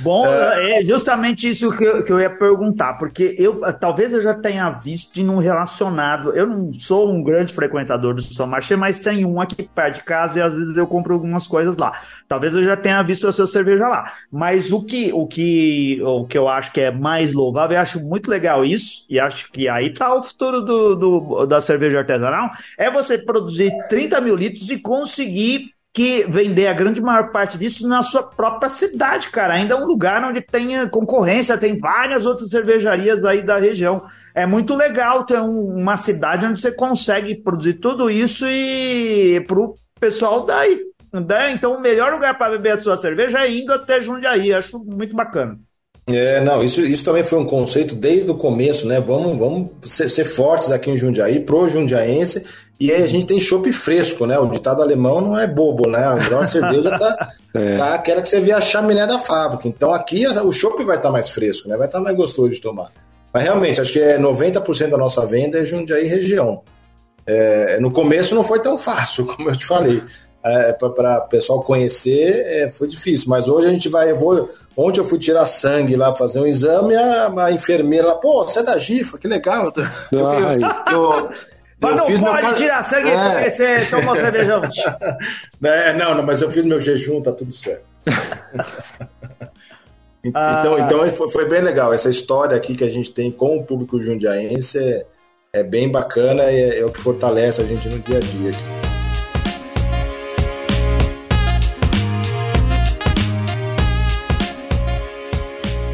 Bom, é, é justamente isso que eu, que eu, ia perguntar, porque eu talvez eu já tenha visto de num relacionado. Eu não sou um grande frequentador do São Marché, mas tem um aqui perto de casa e às vezes eu compro algumas coisas lá. Talvez eu já tenha visto a sua cerveja lá. Mas o que, o que, o que eu acho que é mais louvável, eu acho muito legal isso, e acho que aí tá o futuro do, do da cerveja artesanal, é você produzir 30 mil litros e conseguir que vender a grande maior parte disso na sua própria cidade, cara. Ainda é um lugar onde tem concorrência, tem várias outras cervejarias aí da região. É muito legal ter um, uma cidade onde você consegue produzir tudo isso e pro pessoal daí. Né? Então, o melhor lugar para beber a sua cerveja é indo até Jundiaí. Acho muito bacana. É, não, isso, isso também foi um conceito desde o começo, né? Vamos, vamos ser, ser fortes aqui em Jundiaí, pro jundiaense, e aí a gente tem chopp fresco, né? O ditado alemão não é bobo, né? A cerveja tá, é. tá aquela que você vê a chaminé da fábrica. Então aqui o chopp vai estar tá mais fresco, né? Vai estar tá mais gostoso de tomar. Mas realmente, acho que é 90% da nossa venda é Jundiaí região. É, no começo não foi tão fácil, como eu te falei. É, para o pessoal conhecer é, foi difícil, mas hoje a gente vai. Eu vou, ontem eu fui tirar sangue lá, fazer um exame, a, a enfermeira lá, pô, você é da GIFA, que legal. Eu, eu, eu, mas não pode tirar sangue é. porque você tomou cervejão. É, não, não, mas eu fiz meu jejum, tá tudo certo. então, ah. então foi, foi, bem legal. Essa história aqui que a gente tem com o público jundiaense é, é bem bacana e é, é, o que fortalece a gente no dia a dia aqui.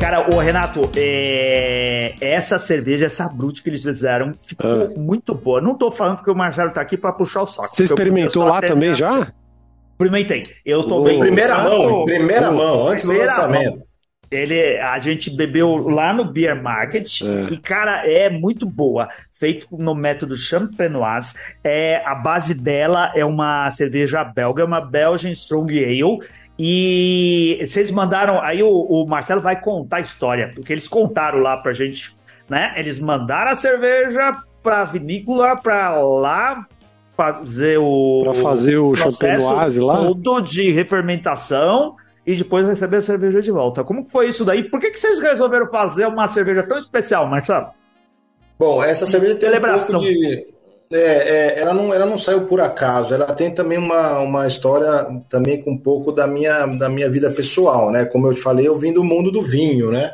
Cara, o Renato, é... essa cerveja, essa brute que eles fizeram, ficou ah. muito boa. Não tô falando que o Marcelo tá aqui para puxar o saco. Você experimentou lá também já? Experimentei. Eu tô oh. Em primeira mão, em primeira oh. mão, antes primeira do lançamento. Mão. Ele, a gente bebeu lá no Beer Market é. e, cara, é muito boa. Feito no método champenoise. É, a base dela é uma cerveja belga, uma Belgian Strong Ale. E vocês mandaram. Aí o, o, Marcelo vai contar a história, porque eles contaram lá pra gente, né? Eles mandaram a cerveja pra vinícola pra lá fazer o. Pra fazer o, o champenoise lá? Todo de refermentação e depois receber a cerveja de volta. Como foi isso daí? Por que, que vocês resolveram fazer uma cerveja tão especial, Marcelo? Bom, essa cerveja tem Celebração. um pouco de... É, é, ela, não, ela não saiu por acaso, ela tem também uma, uma história também com um pouco da minha, da minha vida pessoal, né? Como eu falei, eu vim do mundo do vinho, né?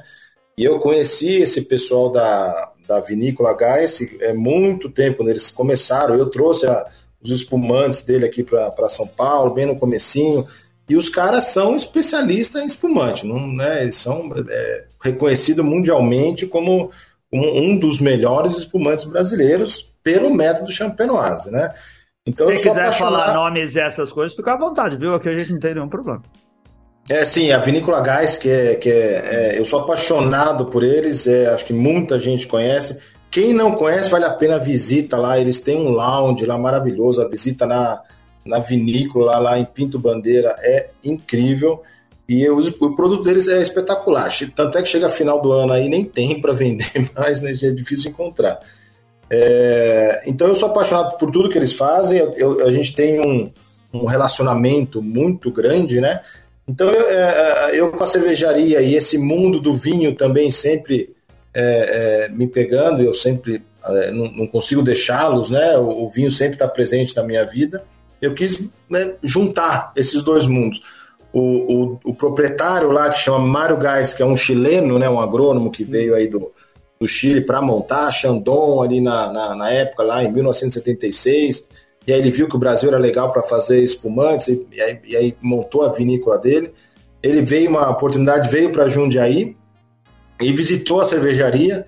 E eu conheci esse pessoal da, da Vinícola Gás é muito tempo, quando eles começaram, eu trouxe a, os espumantes dele aqui para São Paulo, bem no comecinho, e os caras são especialistas em espumante, não, né? Eles são é, reconhecidos mundialmente como um, um, dos melhores espumantes brasileiros pelo método champenoise, né? Então, Se quiser apaixonado... falar nomes dessas coisas, fica à vontade, viu? Aqui a gente não tem nenhum problema. É, sim, a Vinícola Gás, que, é, que é, é eu sou apaixonado por eles, é, acho que muita gente conhece. Quem não conhece, vale a pena visita lá, eles têm um lounge lá maravilhoso, a visita na, na vinícola lá em Pinto Bandeira é incrível. E os, o produto deles é espetacular. Tanto é que chega final do ano aí nem tem para vender mais, né? Já é difícil encontrar. É, então eu sou apaixonado por tudo que eles fazem. Eu, a gente tem um, um, relacionamento muito grande, né? Então eu, é, é, eu, com a cervejaria e esse mundo do vinho também sempre é, é me pegando, eu sempre é, não, não, consigo deixá-los, né? O, o vinho sempre está presente na minha vida. Eu quis né, juntar esses dois mundos. O, o, o, proprietário lá, que chama Mário Gás, que é um chileno, né, um agrônomo que veio aí do, do Chile para montar Chandon ali na, na, na, época, lá em 1976. E aí ele viu que o Brasil era legal para fazer espumantes e, e, aí, e, aí, montou a vinícola dele. Ele veio, uma oportunidade, veio para Jundiaí e visitou a cervejaria.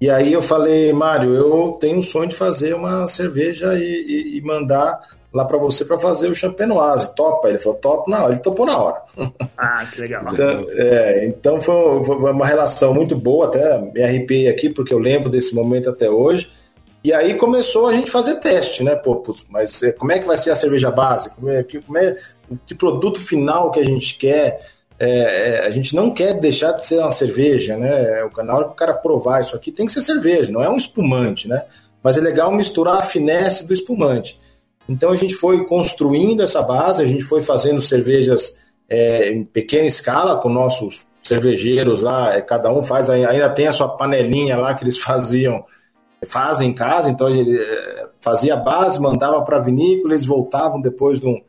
E aí eu falei, Mário, eu tenho um sonho de fazer uma cerveja e, e mandar lá para você para fazer o champenoise. Topa? Ele falou, top na hora. Ele topou na hora. Ah, que legal. então, é, então foi, foi, uma relação muito boa, até me arrepiei aqui, porque eu lembro desse momento até hoje. E aí começou a gente fazer teste, né? Pô, mas é, como é que vai ser a cerveja base? Como é, que, como é, que produto final que a gente quer? É, é, a gente não quer deixar de ser uma cerveja, né? É, na hora que o cara provar isso aqui, tem que ser cerveja, não é um espumante, né? Mas é legal misturar a finesse do espumante. Então a gente foi construindo essa base, a gente foi fazendo cervejas é, em pequena escala com nossos cervejeiros lá, é, cada um faz, ainda tem a sua panelinha lá que eles faziam, fazem em casa, então ele é, fazia a base, mandava para a vinícola, eles voltavam depois de um,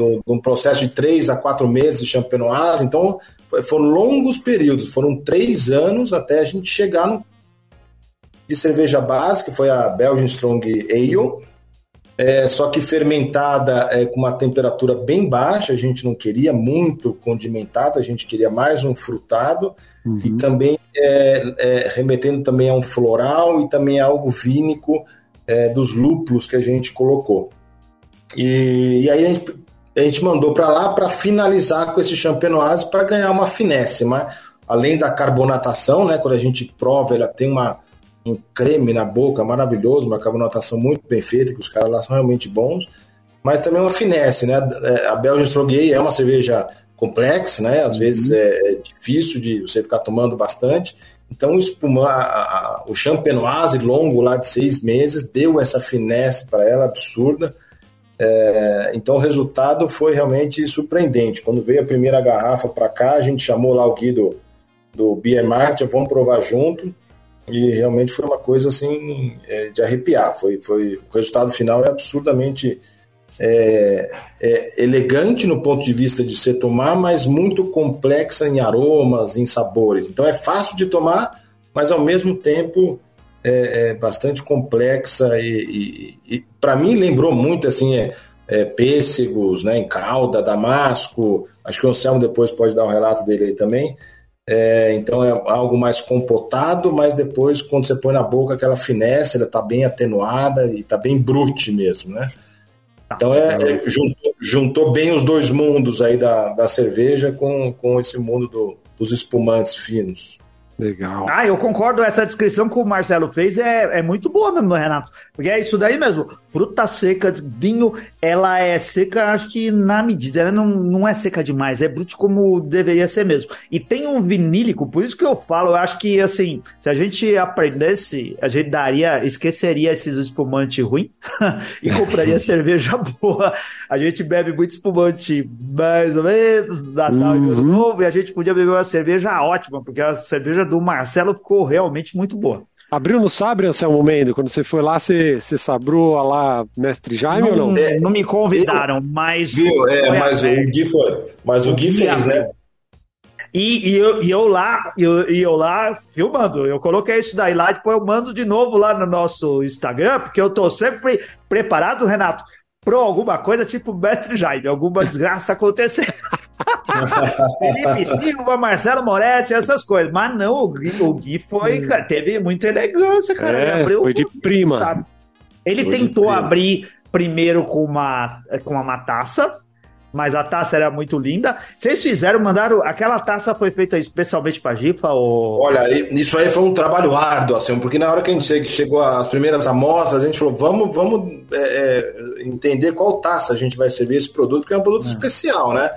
de um, processo de três a quatro meses de champenoise, então foram longos períodos, foram três anos até a gente chegar no de cerveja base, que foi a Belgian Strong Ale, é, só que fermentada é, com uma temperatura bem baixa, a gente não queria muito condimentada, a gente queria mais um frutado uhum. e também é, é, remetendo também a um floral e também a algo vínico é, dos lúpulos que a gente colocou. E, e aí a gente, a gente mandou para lá para finalizar com esse champenoise para ganhar uma finesse, mas além da carbonatação, né, quando a gente prova, ela tem uma um creme na boca maravilhoso, uma carbonatação muito bem feita, que os caras lá são realmente bons, mas também uma finesse, né? A Belgian Strong Ale é uma cerveja complexa, né? Às vezes uhum. é, é difícil de você ficar tomando bastante. Então, o, espuma, a, a, o champenoise longo lá de seis meses deu essa finesse para ela absurda. É, então, o resultado foi realmente surpreendente. Quando veio a primeira garrafa para cá, a gente chamou lá o Gui do, do Beer Market, vamos provar junto. E realmente foi uma coisa assim é, de arrepiar. Foi, foi, o resultado final é absurdamente é, é, elegante no ponto de vista de se tomar, mas muito complexa em aromas, em sabores. Então é fácil de tomar, mas ao mesmo tempo é, é bastante complexa e, e, e para mim lembrou muito assim é, é, pêssegos, né, em calda, damasco. Acho que o Anselmo depois pode dar um relato dele aí também É, então é algo mais compotado, mas depois, quando você põe na boca aquela finesse, ela está bem atenuada e está bem brute mesmo, né? Então é, é, juntou, juntou, bem os dois mundos aí da, da cerveja com, com esse mundo do, dos espumantes finos. Legal. Ah, eu concordo. Essa descrição que o Marcelo fez é, é muito boa mesmo, Renato. Porque é isso daí mesmo. Fruta seca, vinho, ela é seca, acho que na medida. Ela não, não é seca demais, é bruto como deveria ser mesmo. E tem um vinílico, por isso que eu falo, eu acho que, assim, se a gente aprendesse, a gente daria, esqueceria esses espumantes ruins e compraria cerveja boa. A gente bebe muito espumante mais ou menos, Natal uhum. de novo, e a gente podia beber uma cerveja ótima, porque a cerveja do Marcelo ficou realmente muito boa. Abriu no Sabre, Anselmo Mendo? Quando você foi lá, você, você sabrou lá Mestre Jaime não, ou não? É, não me convidaram, mas. Viu, é, mas o Gui foi. Mas o, o Gui fez, né? E, e, eu, e eu lá, eu, e eu lá filmando, eu coloquei isso daí lá, depois eu mando de novo lá no nosso Instagram, porque eu tô sempre preparado, Renato, para alguma coisa tipo Mestre Jaime, alguma desgraça acontecer. Felipe Silva, Marcelo Moretti, essas coisas. Mas não, o Gui, o Gui foi, hum. cara, teve muita elegância, cara. É, foi de prima. Sabe? Ele foi tentou abrir primeiro com uma, com uma taça, mas a taça era muito linda. Vocês fizeram, mandaram. Aquela taça foi feita especialmente para Gifa? Ou... Olha, isso aí foi um trabalho árduo, assim, porque na hora que a gente chegou às primeiras amostras, a gente falou: vamos, vamos é, é, entender qual taça a gente vai servir esse produto, porque é um produto é. especial, né?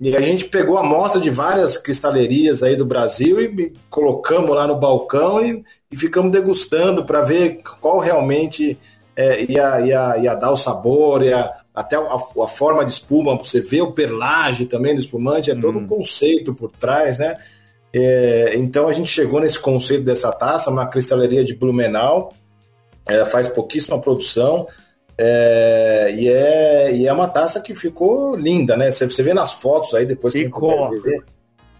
E a gente pegou a amostra de várias cristalerias aí do Brasil e colocamos lá no balcão e, e ficamos degustando para ver qual realmente é, ia, ia, ia dar o sabor, ia, até a, a forma de espuma, você vê o perlage também do espumante, é todo um uhum. conceito por trás, né? É, então a gente chegou nesse conceito dessa taça, uma cristaleria de Blumenau, é, faz pouquíssima produção, é, e, é, e é uma taça que ficou linda, né? Você, você vê nas fotos aí depois que ficou. ver.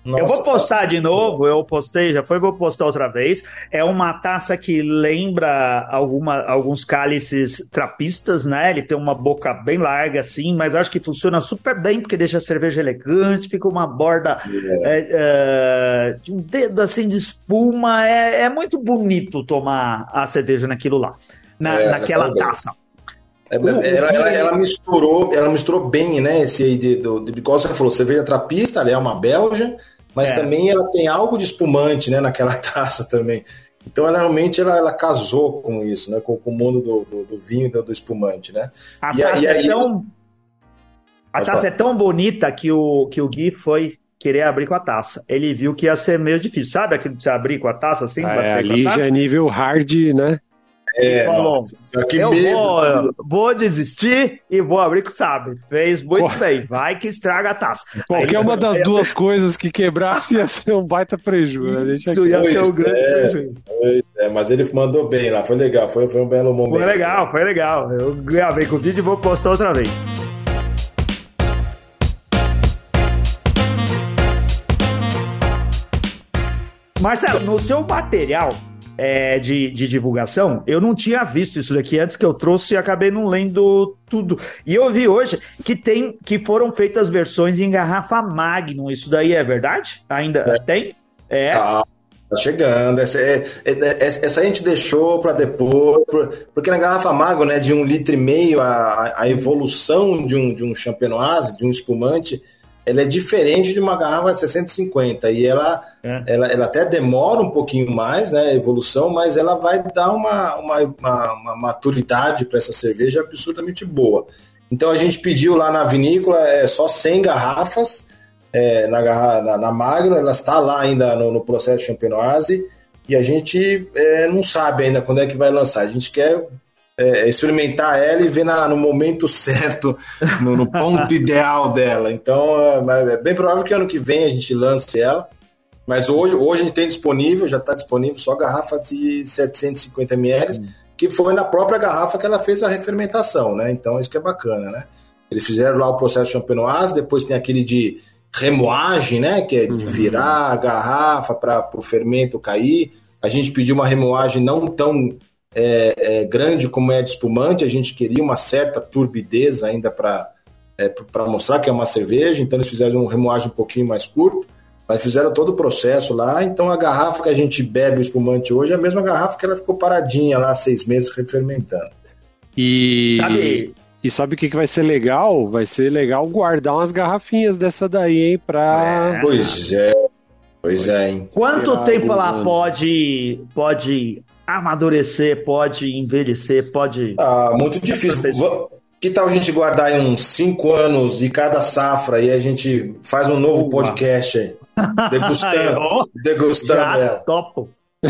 Nossa, eu vou postar de novo, eu postei, já foi, vou postar outra vez. É uma taça que lembra alguma, alguns cálices trapistas, né? Ele tem uma boca bem larga, assim, mas acho que funciona super bem, porque deixa a cerveja elegante, fica uma borda é. É, é, de um dedo assim de espuma. É, é muito bonito tomar a cerveja naquilo lá, na, é, naquela taça. É, ela, ela, ela, misturou, ela misturou bem, né? Esse aí de, do, de, igual você falou, cerveja trapista, ela é uma belga, mas é. também ela tem algo de espumante, né? Naquela taça também. Então ela realmente ela, ela casou com isso, né? Com, com o mundo do, do, do vinho e do, do, espumante, né? A e, taça, e, é, tão... a taça é tão bonita que o, que o Gui foi querer abrir com a taça. Ele viu que ia ser meio difícil. Sabe aquilo de você abrir com a taça assim? Ah, é, ali já é nível hard, né? É, falou, nossa, que eu medo. Vou, vou, desistir e vou abrir com sabe. Fez muito bem. Vai que estraga a taça. Qualquer Aí, uma das duas coisas que quebrasse ia ser um baita prejuízo. Né? Isso ia ser um grande é, prejuízo. É, mas ele mandou bem lá, foi legal, foi, foi um belo momento. Foi legal, foi legal. Eu gravei com o vídeo e vou postar outra vez. Marcelo, no seu material, é, de, de divulgação, eu não tinha visto isso daqui antes que eu trouxe e acabei não lendo tudo. E eu vi hoje que tem que foram feitas versões em garrafa Magnum. Isso daí é verdade? Ainda é. tem? É. Ah. Tá chegando. Essa, é, é, é essa a gente deixou para depois, porque na garrafa Magnum, né, de um litro e meio, a, a evolução de um, de um champenoise, de um espumante, ela é diferente de uma garrafa de 650 e ela, é. ela, ela até demora um pouquinho mais, né, a evolução, mas ela vai dar uma, uma, uma, uma maturidade para essa cerveja absurdamente boa. Então a gente pediu lá na vinícola é, só 100 garrafas é, na, na, na Magno, ela está lá ainda no, no processo champenoise e a gente é, não sabe ainda quando é que vai lançar. A gente quer é, experimentar ela e ver na, no momento certo, no, no ponto ideal dela. Então é, é, bem provável que ano que vem a gente lance ela. Mas hoje, hoje a gente tem disponível, já está disponível só garrafa de 750 ml, hum. que foi na própria garrafa que ela fez a refermentação, né? Então isso que é bacana, né? Eles fizeram lá o processo champenoise, depois tem aquele de remoagem, né? Que é de uhum. virar a garrafa para o fermento cair. A gente pediu uma remoagem não tão é, é, grande como é de espumante, a gente queria uma certa turbidez ainda para é, mostrar que é uma cerveja, então eles fizeram um remoagem um pouquinho mais curto. Mas fizeram todo o processo lá, então a garrafa que a gente bebe o espumante hoje é a mesma garrafa que ela ficou paradinha lá seis meses refermentando. E sabe, e sabe o que, que vai ser legal? Vai ser legal guardar umas garrafinhas dessa daí, hein? Pra. É. Pois é. Pois é, hein? Quanto tempo ela pode, pode amadurecer, pode envelhecer, pode. Ah, muito difícil. Que tal a gente guardar aí uns cinco anos de cada safra e a gente faz um novo podcast aí? Degustando. degustando Já ela. Topo.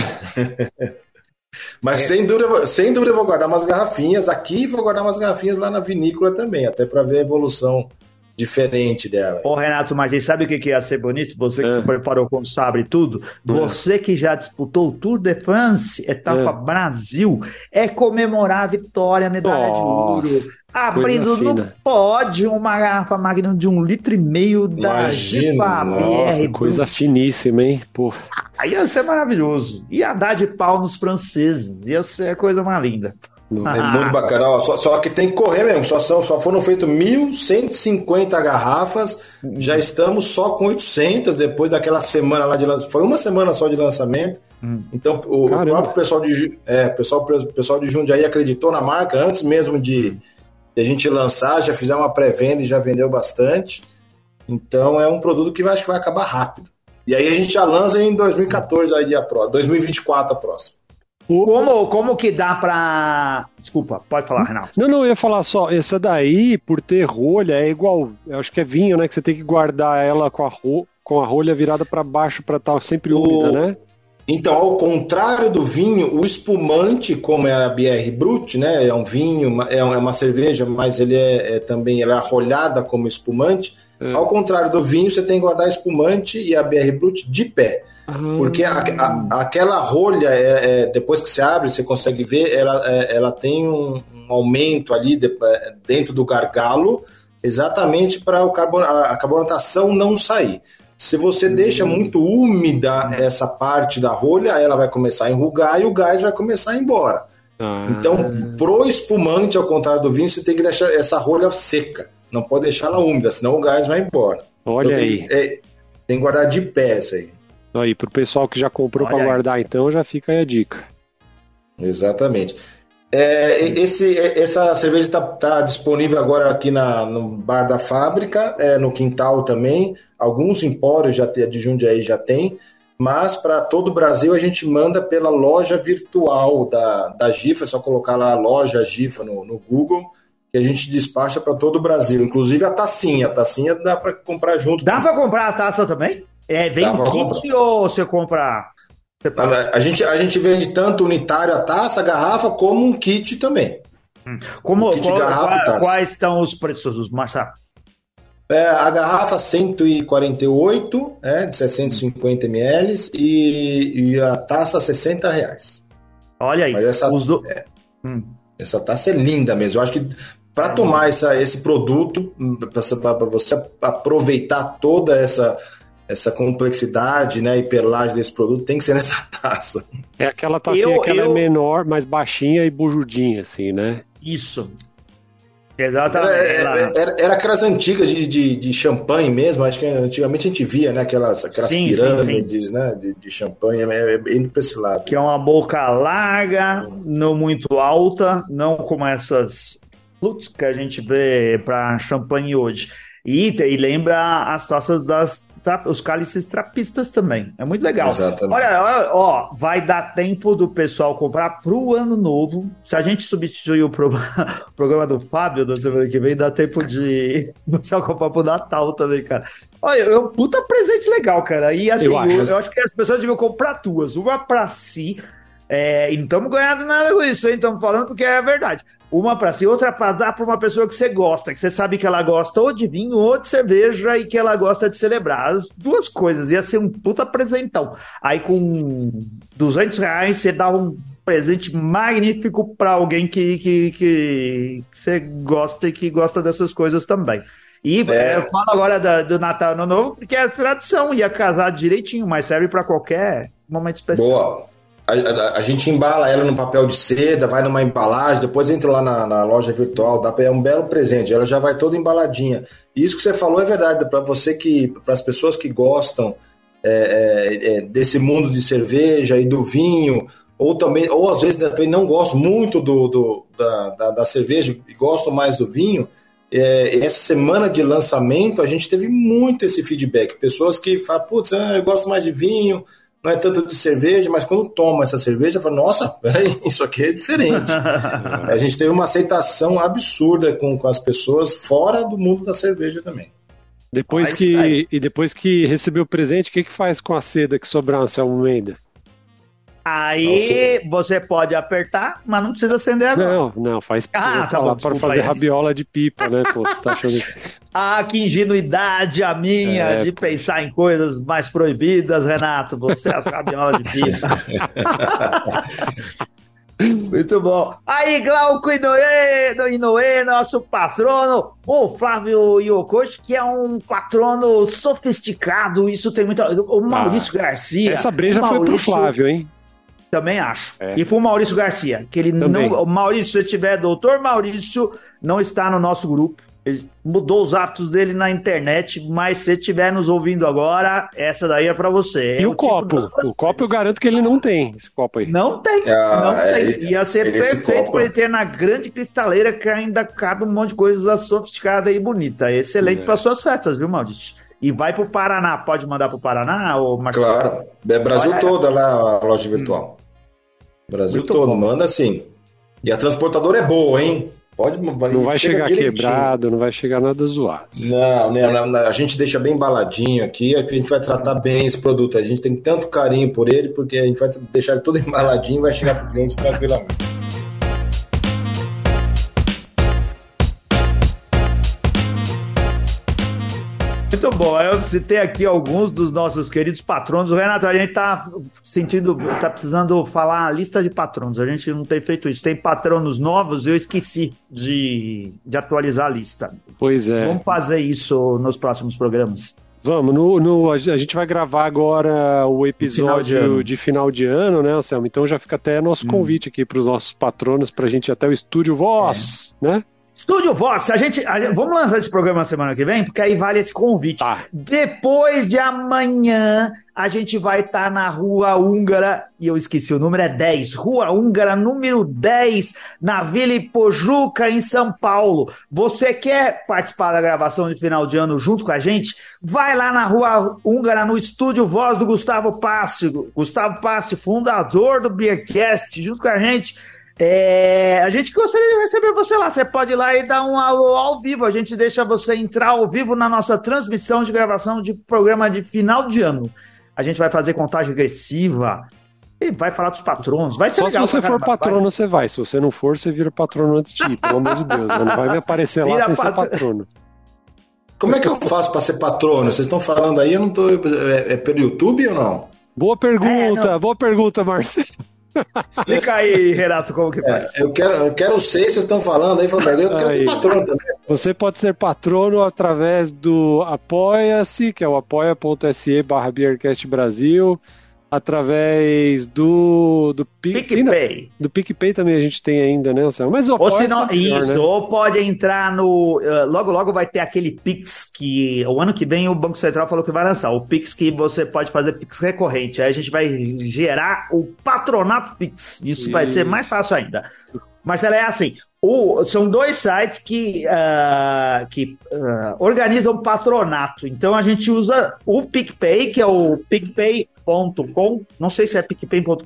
Mas é. sem, dúvida, sem dúvida eu vou guardar umas garrafinhas aqui e vou guardar umas garrafinhas lá na vinícola também, até para ver a evolução diferente dela. Ô Renato Martins, sabe o que ia ser bonito? Você que é. se preparou com sabre e tudo, é. você que já disputou o Tour de France, etapa é. Brasil, é comemorar a vitória, medalha Nossa. de ouro, abrindo no pódio uma garrafa Magnum de um litro e meio da Imagina, Nossa, coisa finíssima, hein? Pô. Aí ia ser maravilhoso. Ia dar de pau nos franceses, ia ser a coisa mais linda. É muito bacana. Ó, só, só, que tem que correr mesmo. Só, são, só foram feitas 1.150 garrafas. Já estamos só com 800 depois daquela semana lá de lançamento. Foi uma semana só de lançamento. Hum. Então, o, o, próprio pessoal de, é, pessoal, pessoal de Jundiaí acreditou na marca antes mesmo de, de a gente lançar. Já fizemos uma pré-venda e já vendeu bastante. Então, é um produto que eu acho que vai acabar rápido. E aí a gente já lança em 2014, aí a próxima, 2024 a próxima. Como, como que dá pra. Desculpa, pode falar, Renato. Não, não, eu ia falar só, essa daí, por ter rolha, é igual. Eu acho que é vinho, né? Que você tem que guardar ela com a, ro... com a rolha virada para baixo para estar tá sempre úmida, né? Então, ao contrário do vinho, o espumante, como é a BR Brut, né? É um vinho, é, é uma cerveja, mas ele é, é também ela é arrolhada como espumante. É. Ao contrário do vinho, você tem que guardar espumante e a BR Brut de pé. Porque a, a, aquela rolha, é, é, depois que você abre, você consegue ver, ela, é, ela tem um, um aumento ali de, é, dentro do gargalo, exatamente para a carbonatação não sair. Se você deixa uhum. muito úmida essa parte da rolha, ela vai começar a enrugar e o gás vai começar a ir embora. Ah. Então, pro espumante, ao contrário do vinho, você tem que deixar essa rolha seca. Não pode deixar ela úmida, senão o gás vai embora. Olha então, aí. Tem, é, tem que guardar de pé essa aí. Aí, pro pessoal que já comprou para guardar, então, já fica aí a dica. Exatamente. É, esse, essa cerveja está tá disponível agora aqui na, no Bar da Fábrica, é, no Quintal também. Alguns empórios já tem, de Jundiaí já tem, mas para todo o Brasil a gente manda pela loja virtual da, da GIFA, é só colocar lá a loja GIFA no, no Google, que a gente despacha para todo o Brasil. Inclusive a tacinha, a tacinha dá para comprar junto. Dá para comprar a taça também? É, vem um kit ou você compra? A gente, a gente vende tanto unitário a taça, a garrafa, como um kit também. Hum. Como, um kit qual, garrafa, qual, quais estão os preços, Marcelo? É, a garrafa 148, é, de 750 ml, e, e a taça 60 reais. Olha aí. Mas essa, do... é, hum. essa taça é linda mesmo. Eu acho que para tomar essa, esse produto, para você aproveitar toda essa essa complexidade né, e perlagem desse produto tem que ser nessa taça. É aquela tacinha eu, que ela é eu... é menor, mais baixinha e bujudinha, assim, né? Isso. Exatamente. Era, era, era aquelas antigas de, de, de, champanhe mesmo, acho que antigamente a gente via, né? Aquelas, aquelas sim, pirâmides, sim, sim. né? De, de champanhe, é, é indo para esse lado. Que é uma boca larga, não muito alta, não como essas flutes que a gente vê para champanhe hoje. E, e lembra as taças das os cálices trapistas também. É muito legal. Exatamente. Olha, ó, vai dar tempo do pessoal comprar pro ano novo. Se a gente substituir o, pro... o programa do Fábio da semana que vem, dá tempo de o pessoal comprar pro Natal também, cara. Olha, é um puta presente legal, cara. E assim, eu acho, eu, eu acho que as pessoas deviam comprar duas. Uma pra si. É, e não estamos ganhando nada com isso, hein? Estamos falando porque é verdade. Uma para si, outra para dar para uma pessoa que você gosta, que você sabe que ela gosta ou de vinho ou de cerveja e que ela gosta de celebrar. As duas coisas. Ia ser um puta presentão. Aí com 200 reais você dá um presente magnífico para alguém que, que, que, você gosta e que gosta dessas coisas também. E é. eu falo agora da, do Natal no Novo, porque é tradição, ia casar direitinho, mas serve para qualquer momento especial. Boa a, a, a, gente embala ela no papel de seda, vai numa embalagem, depois entra lá na, na loja virtual, dá pra, é um belo presente, ela já vai toda embaladinha. E isso que você falou é verdade, para você que, para as pessoas que gostam é, é, desse mundo de cerveja e do vinho, ou também, ou às vezes também não gosto muito do, do da, da, da, cerveja e gosto mais do vinho. É, essa semana de lançamento a gente teve muito esse feedback. Pessoas que falam, putz, ah, eu gosto mais de vinho, não é tanto de cerveja, mas quando toma essa cerveja, fala, nossa, isso aqui é diferente. a gente teve uma aceitação absurda com, com as pessoas fora do mundo da cerveja também. Depois que, e depois que recebeu o presente, o que, que faz com a seda que sobrou, Anselmo Mendes? Aí Nossa. você pode apertar, mas não precisa acender agora. Não, não, faz ah, tá bom, para fazer rabiola de pipa, né? Pô, você tá achando... ah, que ingenuidade a minha é, de pensar em coisas mais proibidas, Renato. Você é as rabiolas de pipa. Muito bom. Aí, Glauco Inoue, Inoue, nosso patrono, o Flávio Yokoshi, que é um patrono sofisticado. Isso tem muito. O Maurício ah, Garcia. Essa breja Maurício... foi pro Flávio, hein? Também acho. É. E pro Maurício Garcia, que ele Também. não. Maurício, se tiver, doutor Maurício, não está no nosso grupo. Ele mudou os hábitos dele na internet, mas se estiver nos ouvindo agora, essa daí é para você. E é o, o tipo copo? o copo eu garanto que ele não tem, esse copo aí. Não tem, ah, não é, tem. Ia ser perfeito para ele ter na grande cristaleira que ainda cabe um monte de coisas sofisticadas e bonita. Excelente é. para suas festas, viu, Maurício? E vai pro Paraná, pode mandar pro Paraná, ou Marcelo? Claro, é Brasil Olha, toda lá a loja virtual. Hum. Brasil Muito todo, bom. manda sim. E a transportadora é boa, hein? Pode, vai, não vai chegar direitinho. quebrado, não vai chegar nada zoado. Não, não, não, a gente deixa bem embaladinho aqui, a gente vai tratar bem esse produto. A gente tem tanto carinho por ele, porque a gente vai deixar ele todo embaladinho e vai chegar para o cliente tranquilamente. Muito bom. Eu citei aqui alguns dos nossos queridos patronos. O Renato, a gente tá sentindo, tá precisando falar a lista de patronos. A gente não tem feito isso. Tem patronos novos, eu esqueci de, de atualizar a lista. Pois é. Vamos fazer isso nos próximos programas. Vamos, no, no, a gente vai gravar agora o episódio final de, de, final de ano, né, Anselmo? Então já fica até nosso hum. convite aqui para os nossos patronos, para a gente ir até o estúdio Voz, é. né? Estúdio Vox, a gente, a vamos lançar esse programa semana que vem, porque aí vale esse convite. Tá. Depois de amanhã, a gente vai estar tá na Rua Húngara, e eu esqueci, o número é 10, Rua Húngara, número 10, na Vila Ipojuca, em São Paulo. Você quer participar da gravação de final de ano junto com a gente? Vai lá na Rua Húngara, no Estúdio Voz do Gustavo Passi, Gustavo Passi, fundador do Beercast, junto com a gente é, a gente gostaria de receber você lá. Você pode ir lá e dar um alô ao vivo. A gente deixa você entrar ao vivo na nossa transmissão de gravação de programa de final de ano. A gente vai fazer contagem agressiva e vai falar dos patronos. Vai ser Só legal, se você for patrono, vai. você vai. Se você não for, você vira patrono antes de ir. Pelo amor de Deus, né? não vai me aparecer lá sem pat... ser patrono. Como é que eu faço para ser patrono? Vocês estão falando aí, eu não tô. É, é pelo YouTube ou não? Boa pergunta, é, boa pergunta, Marcelo. Explica aí, Renato, como que faz. É, eu, quero, eu quero ser, vocês estão falando aí, falando, eu quero aí. ser patrono também. Você pode ser patrono através do Apoia-se, que é o apoia.se barra Brasil através do do PicPay. Do PicPay também a gente tem ainda, né, Anselmo? Mas o ou se não, melhor, isso, né? ou pode entrar no uh, logo logo vai ter aquele Pix que o ano que vem o Banco Central falou que vai lançar, o Pix que você pode fazer Pix recorrente. Aí a gente vai gerar o patronato Pix. Isso, isso. vai ser mais fácil ainda. Marcelo, é assim, o, são dois sites que, uh, que uh, organizam patronato. Então a gente usa o PicPay, que é o picpay.com, não sei se é picpay.com.br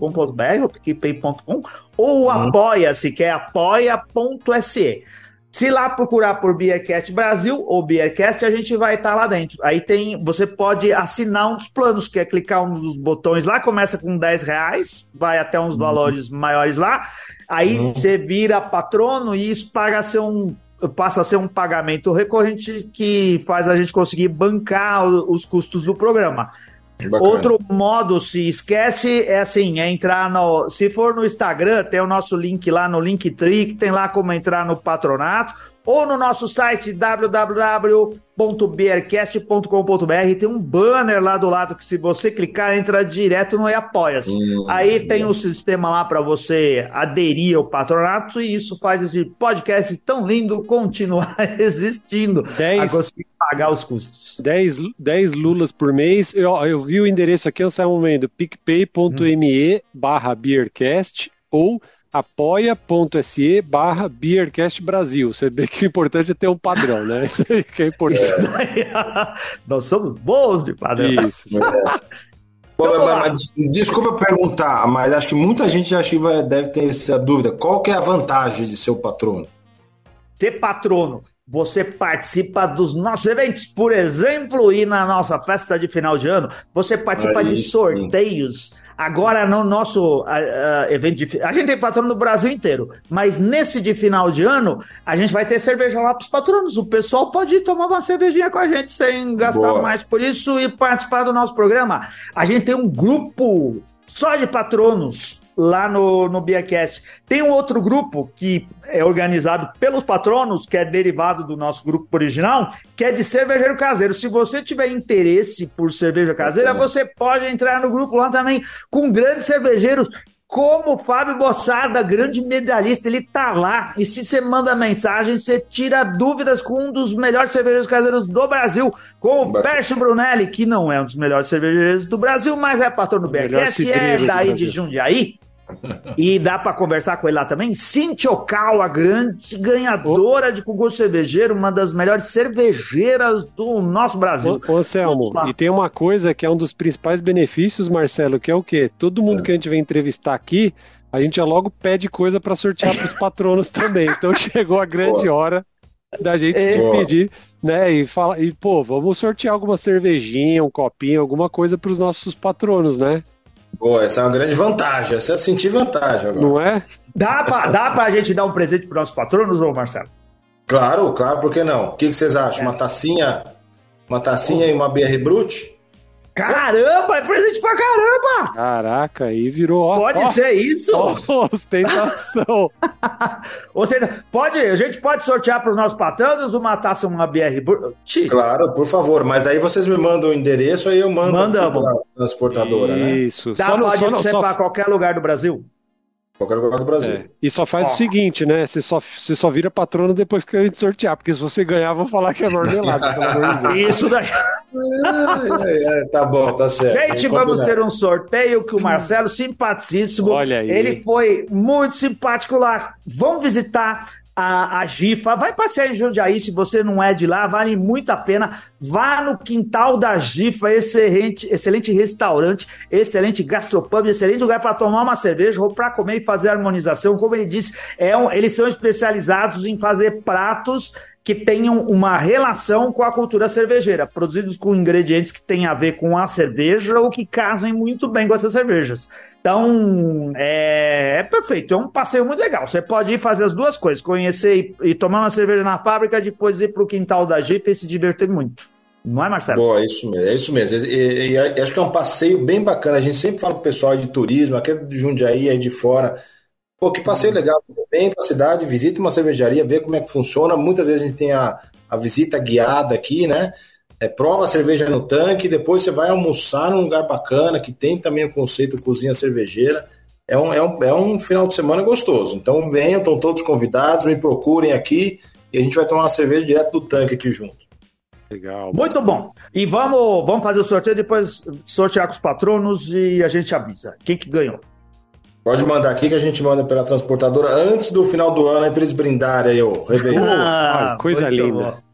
ou picpay.com, ou o uhum. Apoia-se, que é apoia.se. Se lá procurar por Beercast Brasil ou Beercast, a gente vai estar tá lá dentro. Aí tem, você pode assinar um dos planos, que é clicar um dos botões lá, começa com 10 reais, vai até uns uhum. valores maiores lá. Aí uhum. você vira patrono e isso paga a ser um, passa a ser um pagamento recorrente que faz a gente conseguir bancar os custos do programa. Bacana. Outro modo, se esquece, é assim, é entrar no. Se for no Instagram, tem o nosso link lá no Linktree, que tem lá como entrar no patronato. Ou no nosso site www.beercast.com.br. Tem um banner lá do lado que, se você clicar, entra direto no Apoia-se. Hum, Aí tem o um sistema lá para você aderir ao patronato e isso faz esse podcast tão lindo continuar existindo. 10, conseguir pagar os custos. 10, 10 lulas por mês. Eu, eu vi o endereço aqui, no momento, picpay.me hum. barra beercast ou apoia.se barra Beercast Brasil. Você vê que o importante é ter um padrão, né? Isso aí que é importante. Nós somos bons de padrão. Isso. Bom, mas, desculpa perguntar, mas acho que muita gente já deve ter essa dúvida. Qual que é a vantagem de ser o patrono? Ser patrono, você participa dos nossos eventos, por exemplo, e na nossa festa de final de ano, você participa Aí, de sorteios. Sim Agora, no nosso evento de. A gente tem patrono no Brasil inteiro, mas nesse de final de ano, a gente vai ter cerveja lá para os patronos. O pessoal pode tomar uma cervejinha com a gente sem gastar Boa. mais por isso e participar do nosso programa. A gente tem um grupo só de patronos lá no, no Biacast. Tem um outro grupo que é organizado pelos patronos, que é derivado do nosso grupo original, que é de cervejeiro caseiro. Se você tiver interesse por cerveja caseira, você pode entrar no grupo lá também com grandes cervejeiros como o Fábio Bossada, grande medalhista, ele tá lá. E se você manda mensagem, você tira dúvidas com um dos melhores cervejeiros caseiros do Brasil, com o Pércio Brunelli, que não é um dos melhores cervejeiros do Brasil, mas é patrão do BRS, que é daí de Jundiaí e dá para conversar com ele lá também. Cintia Ocal, a grande ganhadora oh. de concurso cervejeiro, uma das melhores cervejeiras do nosso Brasil. Ô, ô Selmo, e tem uma coisa que é um dos principais benefícios, Marcelo, que é o quê? Todo mundo é. que a gente vem entrevistar aqui, a gente já logo pede coisa para sortear para os patronos também. Então chegou a grande Boa. hora da gente é. pedir, né? E fala, e pô, vamos sortear alguma cervejinha, um copinho, alguma coisa para os nossos patronos, né? Boa, essa é uma grande vantagem. Essa é sentir vantagem agora. Não é? Dá pra, dá pra gente dar um presente para nossos patronos, ou Marcelo? Claro, claro, por que não? O que, que vocês acham? É. Uma tacinha, uma tacinha e uma BR Brute? Caramba, é presente pra caramba! Caraca, aí virou. Ó, pode ó, ser isso? Ó, ostentação. seja, pode, a gente pode sortear para os nossos patronos uma taça, uma BR. Claro, por favor, mas daí vocês me mandam o endereço, aí eu mando Mandamos. pra transportadora. Né? Isso, né? Tá, só pode no, ser só... para qualquer lugar do Brasil. Qualquer lugar do Brasil. É. E só faz Ó. o seguinte, né? Você só, você só vira patrono depois que a gente sortear, porque se você ganhar, vou falar que é marmelada. Isso daí. É, é, é, tá bom, tá certo. Gente, vamos ter um sorteio que o Marcelo, simpaticíssimo, Olha aí. ele foi muito simpático lá. Vamos visitar a, a Gifa. Vai passear em Jundiaí, se você não é de lá, vale muito a pena. Vá no quintal da Gifa, excelente, excelente restaurante, excelente gastropub, excelente lugar para tomar uma cerveja ou para comer e fazer harmonização. Como ele disse, é um, eles são especializados em fazer pratos que tenham uma relação com a cultura cervejeira, produzidos com ingredientes que têm a ver com a cerveja ou que casem muito bem com essas cervejas. Então, é, é, perfeito, é um passeio muito legal. Você pode ir fazer as duas coisas, conhecer e, e tomar uma cerveja na fábrica, depois ir para o quintal da Jeep e se divertir muito. Não é, Marcelo? Boa, é isso mesmo. É isso mesmo. E, e, e, acho que é um passeio bem bacana. A gente sempre fala pro pessoal de turismo, aqui de Jundiaí, aí de fora. Pô, que passeio legal. Vem para a cidade, visita uma cervejaria, vê como é que funciona. Muitas vezes a gente tem a, a visita guiada aqui, né? É, prova a cerveja no tanque, depois você vai almoçar num lugar bacana, que tem também o conceito cozinha cervejeira. É um, é um, é um final de semana gostoso. Então venham, estão todos convidados, me procurem aqui e a gente vai tomar uma cerveja direto do tanque aqui junto. Legal. Muito bom. E vamos, vamos fazer o sorteio, depois sortear com os patronos e a gente avisa. Quem que ganhou? Pode mandar aqui que a gente manda pela transportadora antes do final do ano aí para eles brindarem aí o Réveillon. Ah, coisa linda. Bom.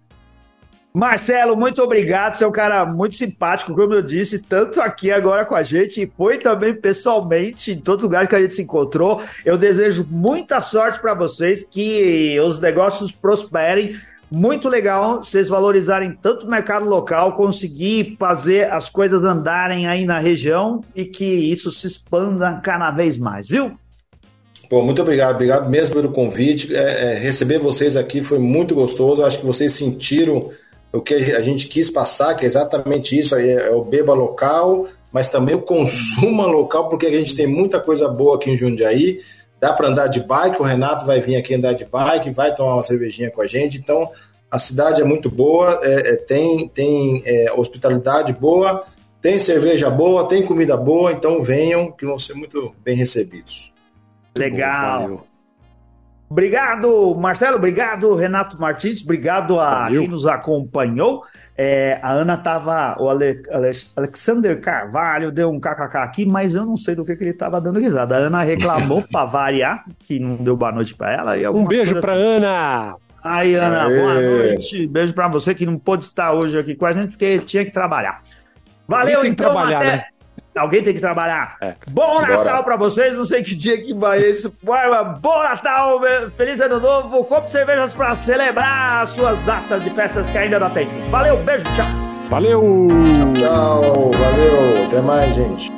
Marcelo, muito obrigado. Você é um cara muito simpático, como eu disse, tanto aqui agora com a gente, e foi também pessoalmente em todos os lugares que a gente se encontrou. Eu desejo muita sorte para vocês, que os negócios prosperem. Muito legal vocês valorizarem tanto o mercado local, conseguir fazer as coisas andarem aí na região e que isso se expanda cada vez mais, viu? Pô, muito obrigado, obrigado mesmo pelo convite. É, é, receber vocês aqui foi muito gostoso. Acho que vocês sentiram o que a gente quis passar, que é exatamente isso, aí é o beba local, mas também o consuma local, porque a gente tem muita coisa boa aqui em Jundiaí. dá para andar de bike, o Renato vai vir aqui andar de bike, vai tomar uma cervejinha com a gente, então a cidade é muito boa, é, é, tem, tem é, hospitalidade boa, tem cerveja boa, tem comida boa, então venham que vão ser muito bem recebidos. Legal. Obrigado, Marcelo. Obrigado, Renato Martins. Obrigado a Valeu. quem nos acompanhou. É, a Ana tava. O Ale, Alexander Carvalho deu um kkk aqui, mas eu não sei do que, que ele tava dando risada. A Ana reclamou para variar, que não deu boa noite para ela. um beijo para assim. Ana. Aí, Ana, Aê. boa noite. Beijo para você que não pôde estar hoje aqui com a gente, porque tinha que trabalhar. Valeu, tem então. Que trabalhar, até... né? Alguém tem que trabalhar. É. Bom Natal para vocês. Não sei que dia que vai esse. Bom Natal, feliz ano novo. Compre cervejas para celebrar as suas datas de festas que ainda não tem. Valeu, beijo, tchau. Valeu. Tchau, tchau. Valeu. Até mais, gente.